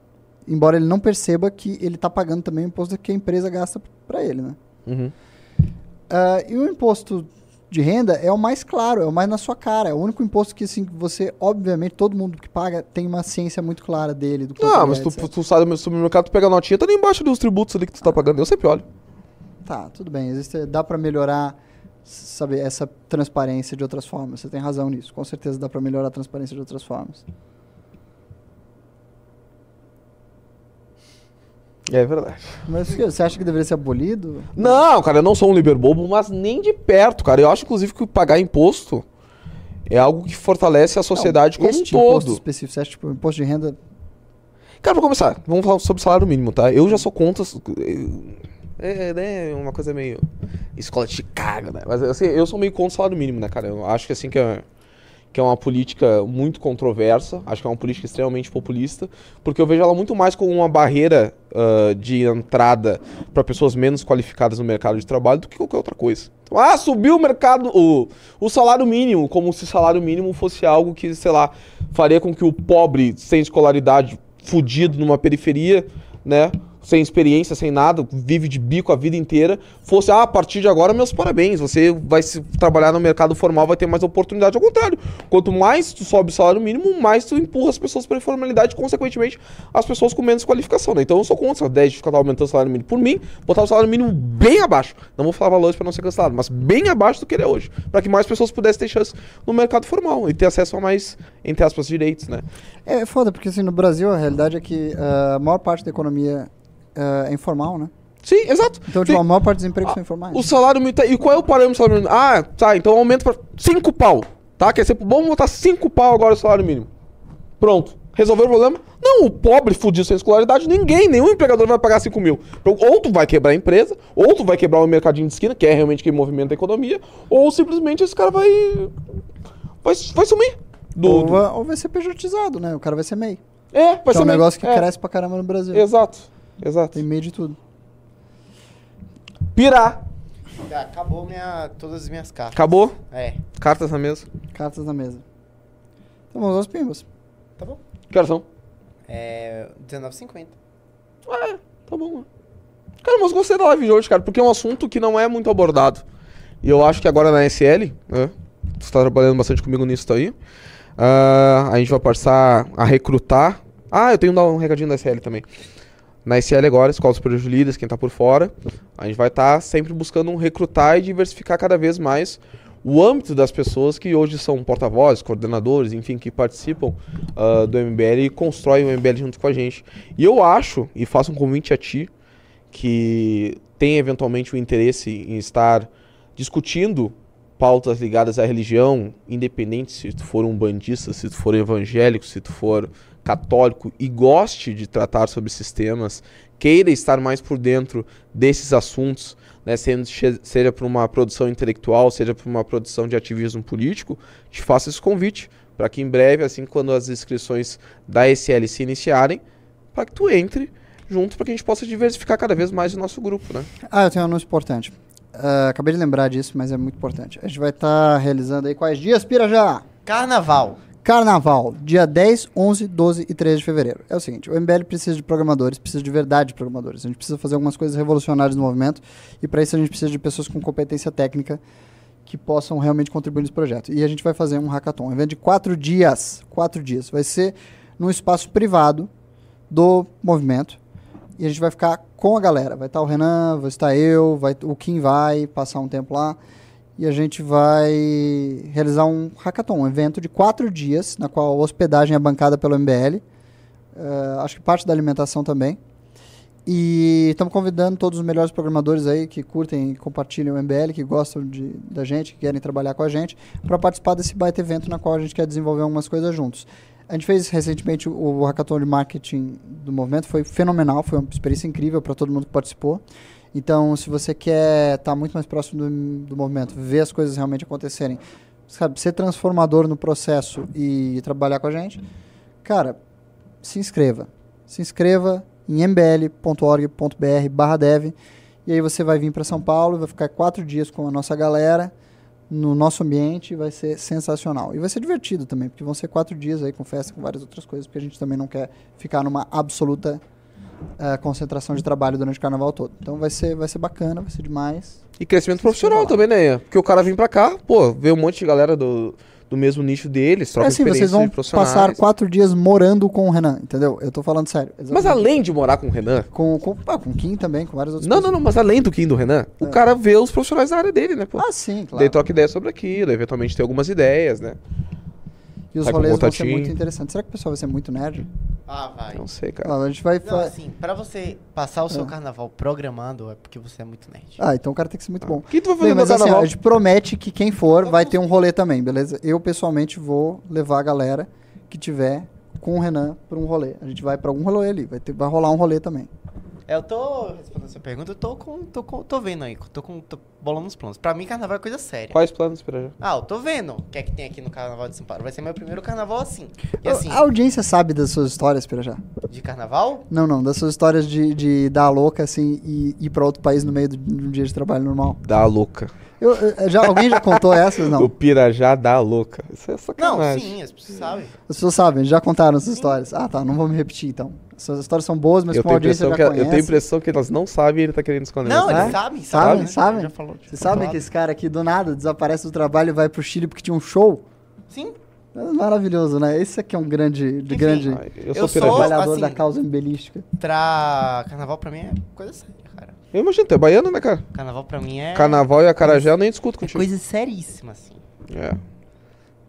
S3: Embora ele não perceba que ele está pagando também o imposto que a empresa gasta para ele, né?
S2: Uhum.
S3: Ah, e o imposto de renda é o mais claro, é o mais na sua cara. É o único imposto que, assim, você, obviamente, todo mundo que paga tem uma ciência muito clara dele. Do quanto
S2: Ah, mas
S3: é,
S2: tu,
S3: etc.
S2: tu sai do supermercado, tu pega a notinha, tá ali embaixo dos tributos ali que tu tá pagando. Eu sempre olho.
S3: Tá, tudo bem. Existe, dá para melhorar, sabe, essa transparência de outras formas. Você tem razão nisso. Com certeza dá para melhorar a transparência de outras formas.
S2: É verdade.
S3: Mas você acha que deveria ser abolido?
S2: Não, cara, eu não sou um liberbobo, mas nem de perto, cara. Eu acho, inclusive, que pagar imposto é algo que fortalece a sociedade como um
S3: imposto
S2: todo.
S3: específico, você acha tipo, imposto de renda
S2: Cara, pra começar, vamos falar sobre salário mínimo, tá? Eu já sou contra. É, né, uma coisa meio. Escola de Chicago, né? Mas assim, eu sou meio contra o salário mínimo, né, cara? Eu acho que assim que é, que é uma política muito controversa, acho que é uma política extremamente populista, porque eu vejo ela muito mais como uma barreira ah, de entrada para pessoas menos qualificadas no mercado de trabalho do que qualquer outra coisa. Então, ah, subiu o mercado, o, o salário mínimo, como se salário mínimo fosse algo que, sei lá, faria com que o pobre sem escolaridade, fudido numa periferia, né? Sem experiência, sem nada, vive de bico a vida inteira, fosse, ah, a partir de agora, meus parabéns, você vai se trabalhar no mercado formal, vai ter mais oportunidade. Ao contrário, quanto mais tu sobe o salário mínimo, mais tu empurra as pessoas para a informalidade, consequentemente, as pessoas com menos qualificação, né? Então eu sou contra essa ideia de ficar aumentando o salário mínimo. Por mim, botar o salário mínimo bem abaixo. Não vou falar valores para não ser cancelado, mas bem abaixo do que ele é hoje. para que mais pessoas pudessem ter chance no mercado formal e ter acesso a mais, entre aspas, direitos, né?
S3: É foda, porque assim, no Brasil a realidade é que ah, a maior parte da economia ah, é informal, né?
S2: Sim, exato.
S3: Então, tipo, a maior parte dos empregos são informais.
S2: O salário mínimo. tá- E qual é o parâmetro do salário mínimo? Ah, tá, então aumenta pra 5 pau. Tá? Quer ser vamos botar 5 pau agora o salário mínimo. Pronto. Resolveu o problema? Não, o pobre fudido sem escolaridade, ninguém, nenhum empregador vai pagar 5 mil. Então, Ou tu vai quebrar a empresa, ou tu vai quebrar o mercadinho de esquina, que é realmente quem movimenta a economia, ou simplesmente esse cara vai. Vai, vai sumir. Do,
S3: ou,
S2: do-
S3: vai, ou vai ser pejotizado, né? O cara vai ser MEI.
S2: É, vai
S3: Que é
S2: ser
S3: um
S2: meio-
S3: negócio que
S2: é,
S3: cresce pra caramba no Brasil.
S2: Exato, exato.
S3: Tem MEI de tudo.
S2: Pirar.
S1: Acabou minha, todas as minhas cartas.
S2: Acabou?
S1: É.
S2: Cartas na mesa.
S3: Cartas na mesa. Então vamos aos pimbas.
S1: Tá bom.
S2: Que horas são?
S1: É. 19,50.
S2: É, tá bom. Cara, mas gostei da live de hoje, cara, porque é um assunto que não é muito abordado. E eu acho que agora na SL, né? Tu tá trabalhando bastante comigo nisso aí. ah, a gente vai passar a recrutar. Ah, eu tenho que dar um recadinho da SL também. Na SL agora, Escola Superior de quem tá por fora, a gente vai estar sempre buscando recrutar e diversificar cada vez mais o âmbito das pessoas que hoje são porta-vozes, coordenadores, enfim, que participam ah, do MBL e constroem o MBL junto com a gente. E eu acho, e faço um convite a ti, que tem eventualmente o interesse em estar discutindo pautas ligadas à religião, independente se tu for um bandista, se tu for evangélico, se tu for católico e goste de tratar sobre esses temas, queira estar mais por dentro desses assuntos, né, seja por uma produção intelectual, seja por uma produção de ativismo político, te faço esse convite para que em breve, assim quando as inscrições da SL se iniciarem, para que tu entre junto para que a gente possa diversificar cada vez mais o nosso grupo, né?
S3: Ah, eu tenho um anúncio importante. Ah, acabei de lembrar disso, mas é muito importante. A gente vai estar realizando aí quais dias, Pirajá?
S1: Carnaval.
S3: Carnaval, dia 10, 11, 12 e 13 de fevereiro. É o seguinte, o MBL precisa de programadores, precisa de verdade de programadores. A gente precisa fazer algumas coisas revolucionárias no movimento e para isso a gente precisa de pessoas com competência técnica que possam realmente contribuir nesse projeto. E a gente vai fazer um hackathon, um evento de quatro dias. Quatro dias. Vai ser num espaço privado do movimento e a gente vai ficar com a galera. Vai estar o Renan, vai estar eu, vai, o Kim vai passar um tempo lá e a gente vai realizar um hackathon, um evento de quatro dias, na qual a hospedagem é bancada pelo MBL, eh, acho que parte da alimentação também. E estamos convidando todos os melhores programadores aí que curtem e compartilham o MBL, que gostam de, da gente, que querem trabalhar com a gente, para participar desse baita evento na qual a gente quer desenvolver algumas coisas juntos. A gente fez recentemente o hackathon de marketing do movimento, foi fenomenal, foi uma experiência incrível para todo mundo que participou. Então, se você quer estar muito mais próximo do, do movimento, ver as coisas realmente acontecerem, sabe, ser transformador no processo e trabalhar com a gente, cara, se inscreva. Se inscreva em mbl.org.br dev e aí você vai vir para São Paulo, vai ficar quatro dias com a nossa galera no nosso ambiente vai ser sensacional. E vai ser divertido também, porque vão ser quatro dias aí com festa, com várias outras coisas, porque a gente também não quer ficar numa absoluta eh, concentração de trabalho durante o carnaval todo. Então vai ser, vai ser bacana, vai ser demais.
S2: E crescimento profissional também, né? Porque o cara vem pra cá, pô, vê um monte de galera do, do mesmo nicho deles, troca
S3: É assim, vocês vão passar quatro dias morando com o Renan, entendeu? Eu tô falando sério.
S2: Mas
S3: exatamente.
S2: além de morar com o Renan,
S3: Com, com, ah, com o Kim também, com várias outras
S2: não, não, não, mas além do Kim do Renan, o
S3: É.
S2: cara vê os profissionais da área dele, né, pô?
S3: Ah, sim, claro.
S2: Daí troca ideia sobre aquilo, eventualmente tem algumas ideias, né?
S3: E os
S2: Sai
S3: rolês vão ser muito interessantes. Será que o pessoal vai ser muito nerd?
S1: Ah, vai.
S2: Não sei, cara.
S3: Ó, a gente vai.
S1: Não,
S3: fa-
S1: assim, pra você passar o seu
S3: Ah.
S1: carnaval programando, é porque você é muito nerd.
S3: Ah, então o cara tem que ser muito bom.
S2: O que tu vai fazer
S3: Bem,
S2: no
S3: mas assim, ó,
S2: carnaval?
S3: a gente promete que quem for vai ter um rolê também, beleza? Eu pessoalmente vou levar a galera que tiver com o Renan pra um rolê. A gente vai pra algum rolê ali, vai, ter, vai rolar um rolê também.
S1: É, eu tô respondendo essa pergunta, eu tô com. tô, com, tô vendo aí, tô com. tô bolando os planos. Pra mim, carnaval é coisa séria.
S2: Quais planos pra já?
S1: Ah, eu tô vendo o que é que tem aqui no carnaval de São Paulo. Vai ser meu primeiro carnaval assim. E
S3: A-
S1: assim,
S3: A audiência sabe das suas histórias, Pira já?
S1: de carnaval?
S3: Não, não, das suas histórias de, de dar a louca assim e ir pra outro país no meio do- de um dia de trabalho normal.
S2: Da louca.
S3: Eu, eu- já, alguém já contou essas?
S2: O
S3: Não.
S2: Pirajá da louca. Isso é
S1: Não,
S2: sacanagem.
S1: sim, as pessoas sabem.
S3: As pessoas sabem, já contaram essas histórias. Ah, tá, não vou me repetir então. Essas histórias são boas, mas
S2: eu,
S3: com a audiência
S2: impressão
S3: já
S2: que, eu
S3: conhece.
S2: tenho impressão que elas não sabem e ele tá querendo esconder.
S1: Não,
S3: É?
S1: eles sabem,
S3: Sabem,
S1: sabem. né?
S3: sabem.
S1: Já falou.
S3: Vocês sabem que esse cara aqui do nada desaparece do trabalho e vai pro Chile porque tinha um show?
S1: Sim.
S3: É maravilhoso, né? Esse aqui é um grande, de
S1: Enfim,
S3: grande
S2: eu
S1: Eu
S2: sou
S3: trabalhador
S1: assim,
S3: da causa embelística.
S1: Pra carnaval pra mim é coisa séria, cara.
S2: Eu imagino, tu é baiano, né, cara?
S1: Carnaval pra mim é.
S2: Carnaval e acarajé eu nem discuto
S1: é
S2: contigo.
S1: coisa seríssima, assim.
S2: É.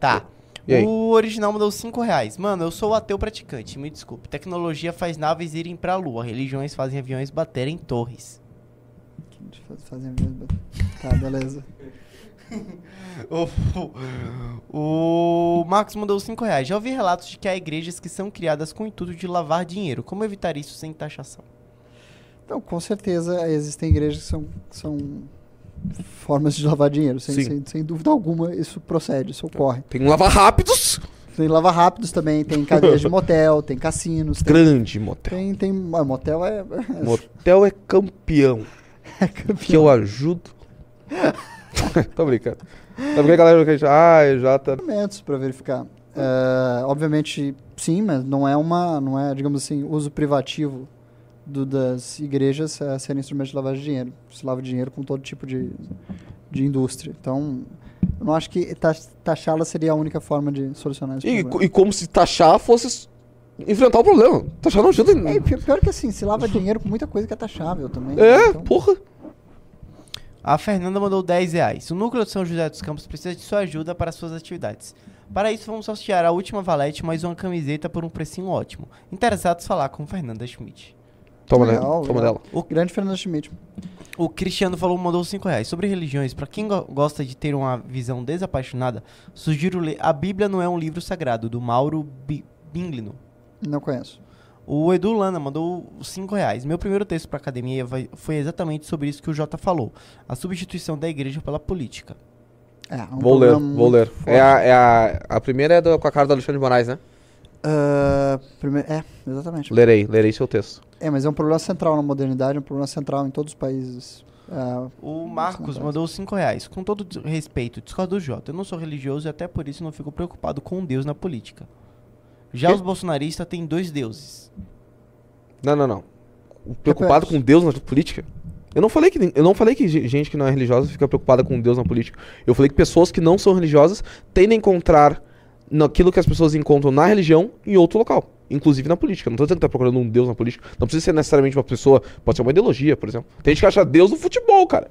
S1: Tá.
S2: E aí?
S1: O original mandou 5 reais. Mano, eu sou ateu praticante, me desculpe. Tecnologia faz naves irem pra lua. Religiões fazem aviões baterem em torres.
S3: Eu fazer mesmo. Tá, beleza.
S1: O, o Marcos mandou 5 reais. Já ouvi relatos de que há igrejas que são criadas com o intuito de lavar dinheiro. Como evitar isso sem taxação?
S3: Então, com certeza existem igrejas que são, que são formas de lavar dinheiro. Sem, sem, sem dúvida alguma, isso procede, isso ocorre.
S2: Tem um lava rápidos.
S3: Tem lava rápidos também, tem cadeias de motel, tem cassinos. Tem,
S2: Grande motel.
S3: tem, tem ah, motel é,
S2: Motel é campeão.
S3: é
S2: Que
S3: campeão.
S2: eu ajudo. Tô brincando. Que a galera que a gente. Ah, já tá.
S3: Para verificar. É, obviamente, sim, mas não é uma, não é, digamos assim, uso privativo do- das igrejas é, serem instrumentos de lavagem de dinheiro. Se lava dinheiro com todo tipo de, de indústria. Então, eu não acho que tax- taxá-la seria a única forma de solucionar esse
S2: E,
S3: problema.
S2: e como se taxar fosse enfrentar o problema. Taxar não ajuda.
S3: É, pi- pior que assim, se lava dinheiro com muita coisa que é taxável também.
S2: É,
S3: Então,
S2: porra.
S1: A Fernanda mandou 10 reais. O núcleo de São José dos Campos precisa de sua ajuda para suas atividades. Para isso, vamos sortear a última valete mais uma camiseta por um precinho ótimo. Interessados falar com Fernanda Schmidt.
S2: Toma, né?
S3: Legal,
S2: Toma dela.
S3: Grande Fernando Schmidt.
S1: O Cristiano falou, mandou 5 reais. Sobre religiões, para quem go- gosta de ter uma visão desapaixonada, sugiro ler A Bíblia Não é um Livro Sagrado, do Mauro Bi Binglino.
S3: Não conheço.
S1: O Edu Lana mandou 5 reais. Meu primeiro texto para academia vai- foi exatamente sobre isso que o Jota falou. A substituição da igreja pela política.
S3: É, um
S2: Vou ler, vou ler.
S3: forte.
S2: É a, é a, a primeira é do- com a cara do Alexandre de Moraes, né?
S3: Ah, primeiro, é, exatamente.
S2: Lerei, lerei seu texto.
S3: É, mas é um problema central na modernidade, é um problema central em todos os países. Ah,
S1: O Marcos mandou 5 reais. Com todo respeito, discordo do Jota. Eu não sou religioso e até por isso não fico preocupado com Deus na política. Já
S2: Quê?
S1: os bolsonaristas têm dois deuses.
S2: Não, não, não. Preocupado com Deus na política? Eu não falei que eu não falei que ge- gente que não é religiosa fica preocupada com Deus na política. Eu falei que pessoas que não são religiosas tendem a encontrar naquilo que as pessoas encontram na religião em outro local, inclusive na política. Não tô dizendo que tá procurando um Deus na política. Não precisa ser necessariamente uma pessoa, pode ser uma ideologia, por exemplo. Tem gente que acha Deus no futebol, cara.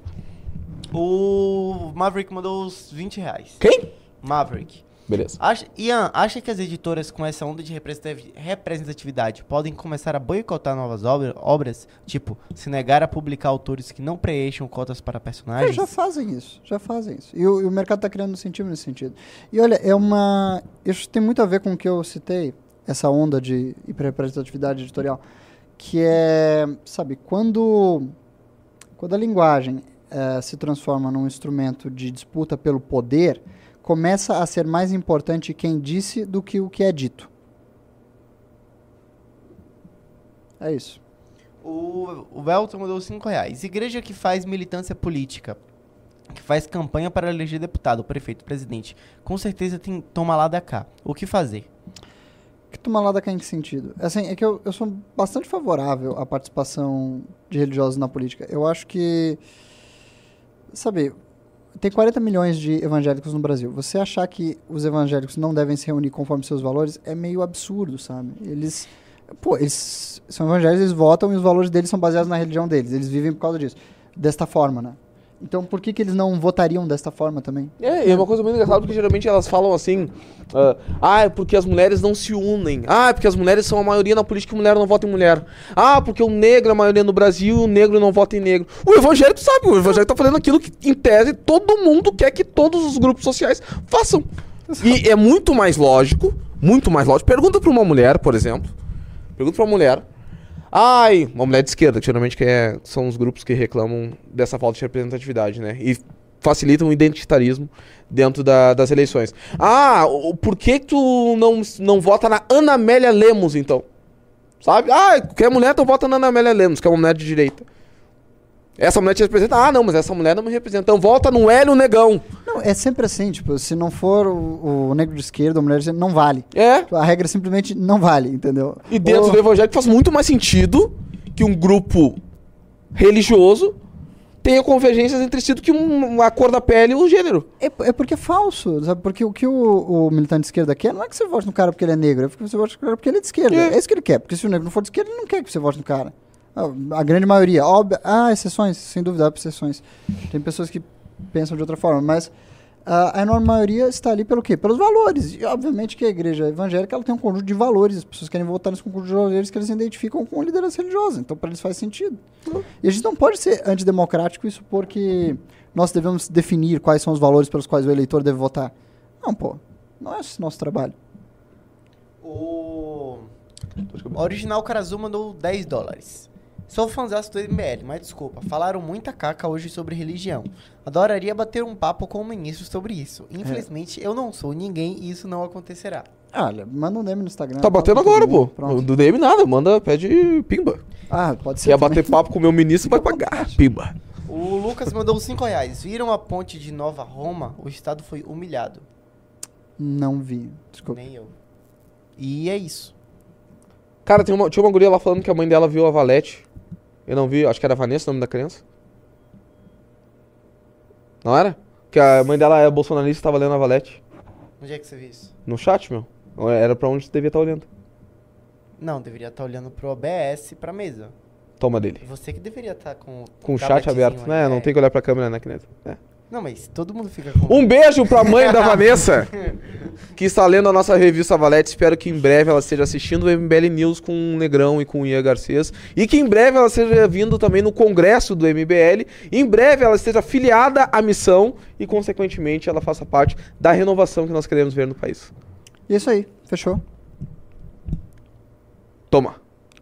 S1: O Maverick mandou os 20 reais.
S2: Quem?
S1: Maverick.
S2: Beleza.
S1: Acha, Ian, acha que as editoras com essa onda de representativi- representatividade podem começar a boicotar novas obra- obras? Tipo, se negar a publicar autores que não preencham cotas para
S3: é,
S1: personagens?
S3: já fazem isso, já fazem isso. E o, e o mercado está criando incentivo nesse sentido. E olha, é uma. Isso tem muito a ver com o que eu citei, essa onda de hiperrepresentatividade editorial, que é, sabe, quando, quando a linguagem eh, se transforma num instrumento de disputa pelo poder, começa a ser mais importante quem disse do que o que é dito. É isso.
S1: O, o Welton mandou 5 reais. Igreja que faz militância política, que faz campanha para eleger deputado, prefeito, presidente, com certeza tem toma lá da cá. O que fazer?
S3: Que toma lá da cá em que sentido? Assim, é que eu, eu sou bastante favorável à participação de religiosos na política. Eu acho que, sabe, tem 40 milhões de evangélicos no Brasil. Você achar que os evangélicos não devem se reunir conforme seus valores é meio absurdo, sabe? Eles, pô, eles são evangélicos, eles votam e os valores deles são baseados na religião deles. Eles vivem por causa disso. Desta forma, né? Então por que, que eles não votariam desta forma também?
S2: É, é uma coisa muito engraçada porque geralmente elas falam assim: ah, ah, é porque as mulheres não se unem. Ah, é porque as mulheres são a maioria na política e mulher não vota em mulher. Ah, porque o negro é a maioria no Brasil e o negro não vota em negro. O evangélico sabe, o evangélico tá fazendo aquilo que, em tese, todo mundo quer que todos os grupos sociais façam. E é muito mais lógico, muito mais lógico. Pergunta pra uma mulher, por exemplo. Pergunta pra uma mulher. Ai, uma mulher de esquerda, que geralmente é- são os grupos que reclamam dessa falta de representatividade, né? E facilitam o identitarismo dentro da- das eleições. Ah, o- por que que tu não, não vota na Ana Amélia Lemos, então? Sabe? Ah, quer mulher, então vota na Ana Amélia Lemos, que é uma mulher de direita. Essa mulher te representa? Ah, não, mas essa mulher não me representa. Então volta no Hélio Negão.
S3: Não, é sempre assim, tipo, se não for o, o negro de esquerda, a mulher de esquerda, não vale.
S2: É.
S3: A regra simplesmente não vale, entendeu?
S2: E dentro
S3: Ou-
S2: do evangélico faz muito mais sentido que um grupo religioso tenha convergências entre si do que um- a cor da pele e o gênero.
S3: É, é porque é falso, sabe? Porque o que o, o militante de esquerda quer não é que você vote no cara porque ele é negro, é que você vote no cara porque ele é de esquerda.
S2: É.
S3: É, isso que ele quer, porque se o negro não for de esquerda, ele não quer que você vote no cara. A, grande maioria, há exceções, sem dúvida, há exceções. Tem pessoas que pensam de outra forma, mas a, a enorme maioria está ali pelo quê? Pelos valores. E obviamente que a igreja evangélica ela tem um conjunto de valores, as pessoas querem votar nesse conjunto de valores que eles identificam com liderança religiosa, então para eles faz sentido. E a gente não pode ser antidemocrático e supor que nós devemos definir quais são os valores pelos quais o eleitor deve votar. Não, pô. Não é esse nosso trabalho.
S1: O Original Karazu mandou 10 dólares. Sou fãzaço do MBL, mas desculpa, falaram muita caca hoje sobre religião. Adoraria bater um papo com o ministro sobre isso. Infelizmente, eu não sou ninguém e isso não acontecerá.
S3: Ah, Olha, manda um DM no Instagram.
S2: Tá batendo agora, pô.
S3: Pronto.
S2: Do DM nada, manda, pede pimba.
S3: Ah, pode ser.
S2: Quer
S3: também.
S2: bater papo com o meu ministro, vai pagar. Pimba.
S1: O Lucas mandou 5 reais. Viram a ponte de Nova Roma? O estado foi humilhado.
S3: Não vi. Desculpa.
S1: Nem eu. E é isso.
S2: Cara, tem uma, tinha uma guria lá falando que a mãe dela viu a Valete. Eu não vi, acho que era Vanessa o nome da criança. Não era? Que a mãe dela é bolsonarista e tava lendo a Valete.
S1: Onde é que você viu isso?
S2: No chat, meu. Era pra onde você devia estar olhando.
S1: Não, deveria estar olhando pro OBS pra mesa.
S2: Toma dele.
S1: Você que deveria estar com
S2: Com o chat aberto. né? Não tem que olhar pra câmera, né, Kineto? É.
S1: Não, mas todo mundo fica com.
S2: Um beijo pra mãe da Vanessa, que está lendo a nossa revista Valete. Espero que em breve ela esteja assistindo o MBL News com o Negrão e com o Ian Garcês. E que em breve ela esteja vindo também no congresso do MBL. Em breve ela esteja filiada à missão e, consequentemente, ela faça parte da renovação que nós queremos ver no país.
S3: E é isso aí. Fechou.
S2: Toma.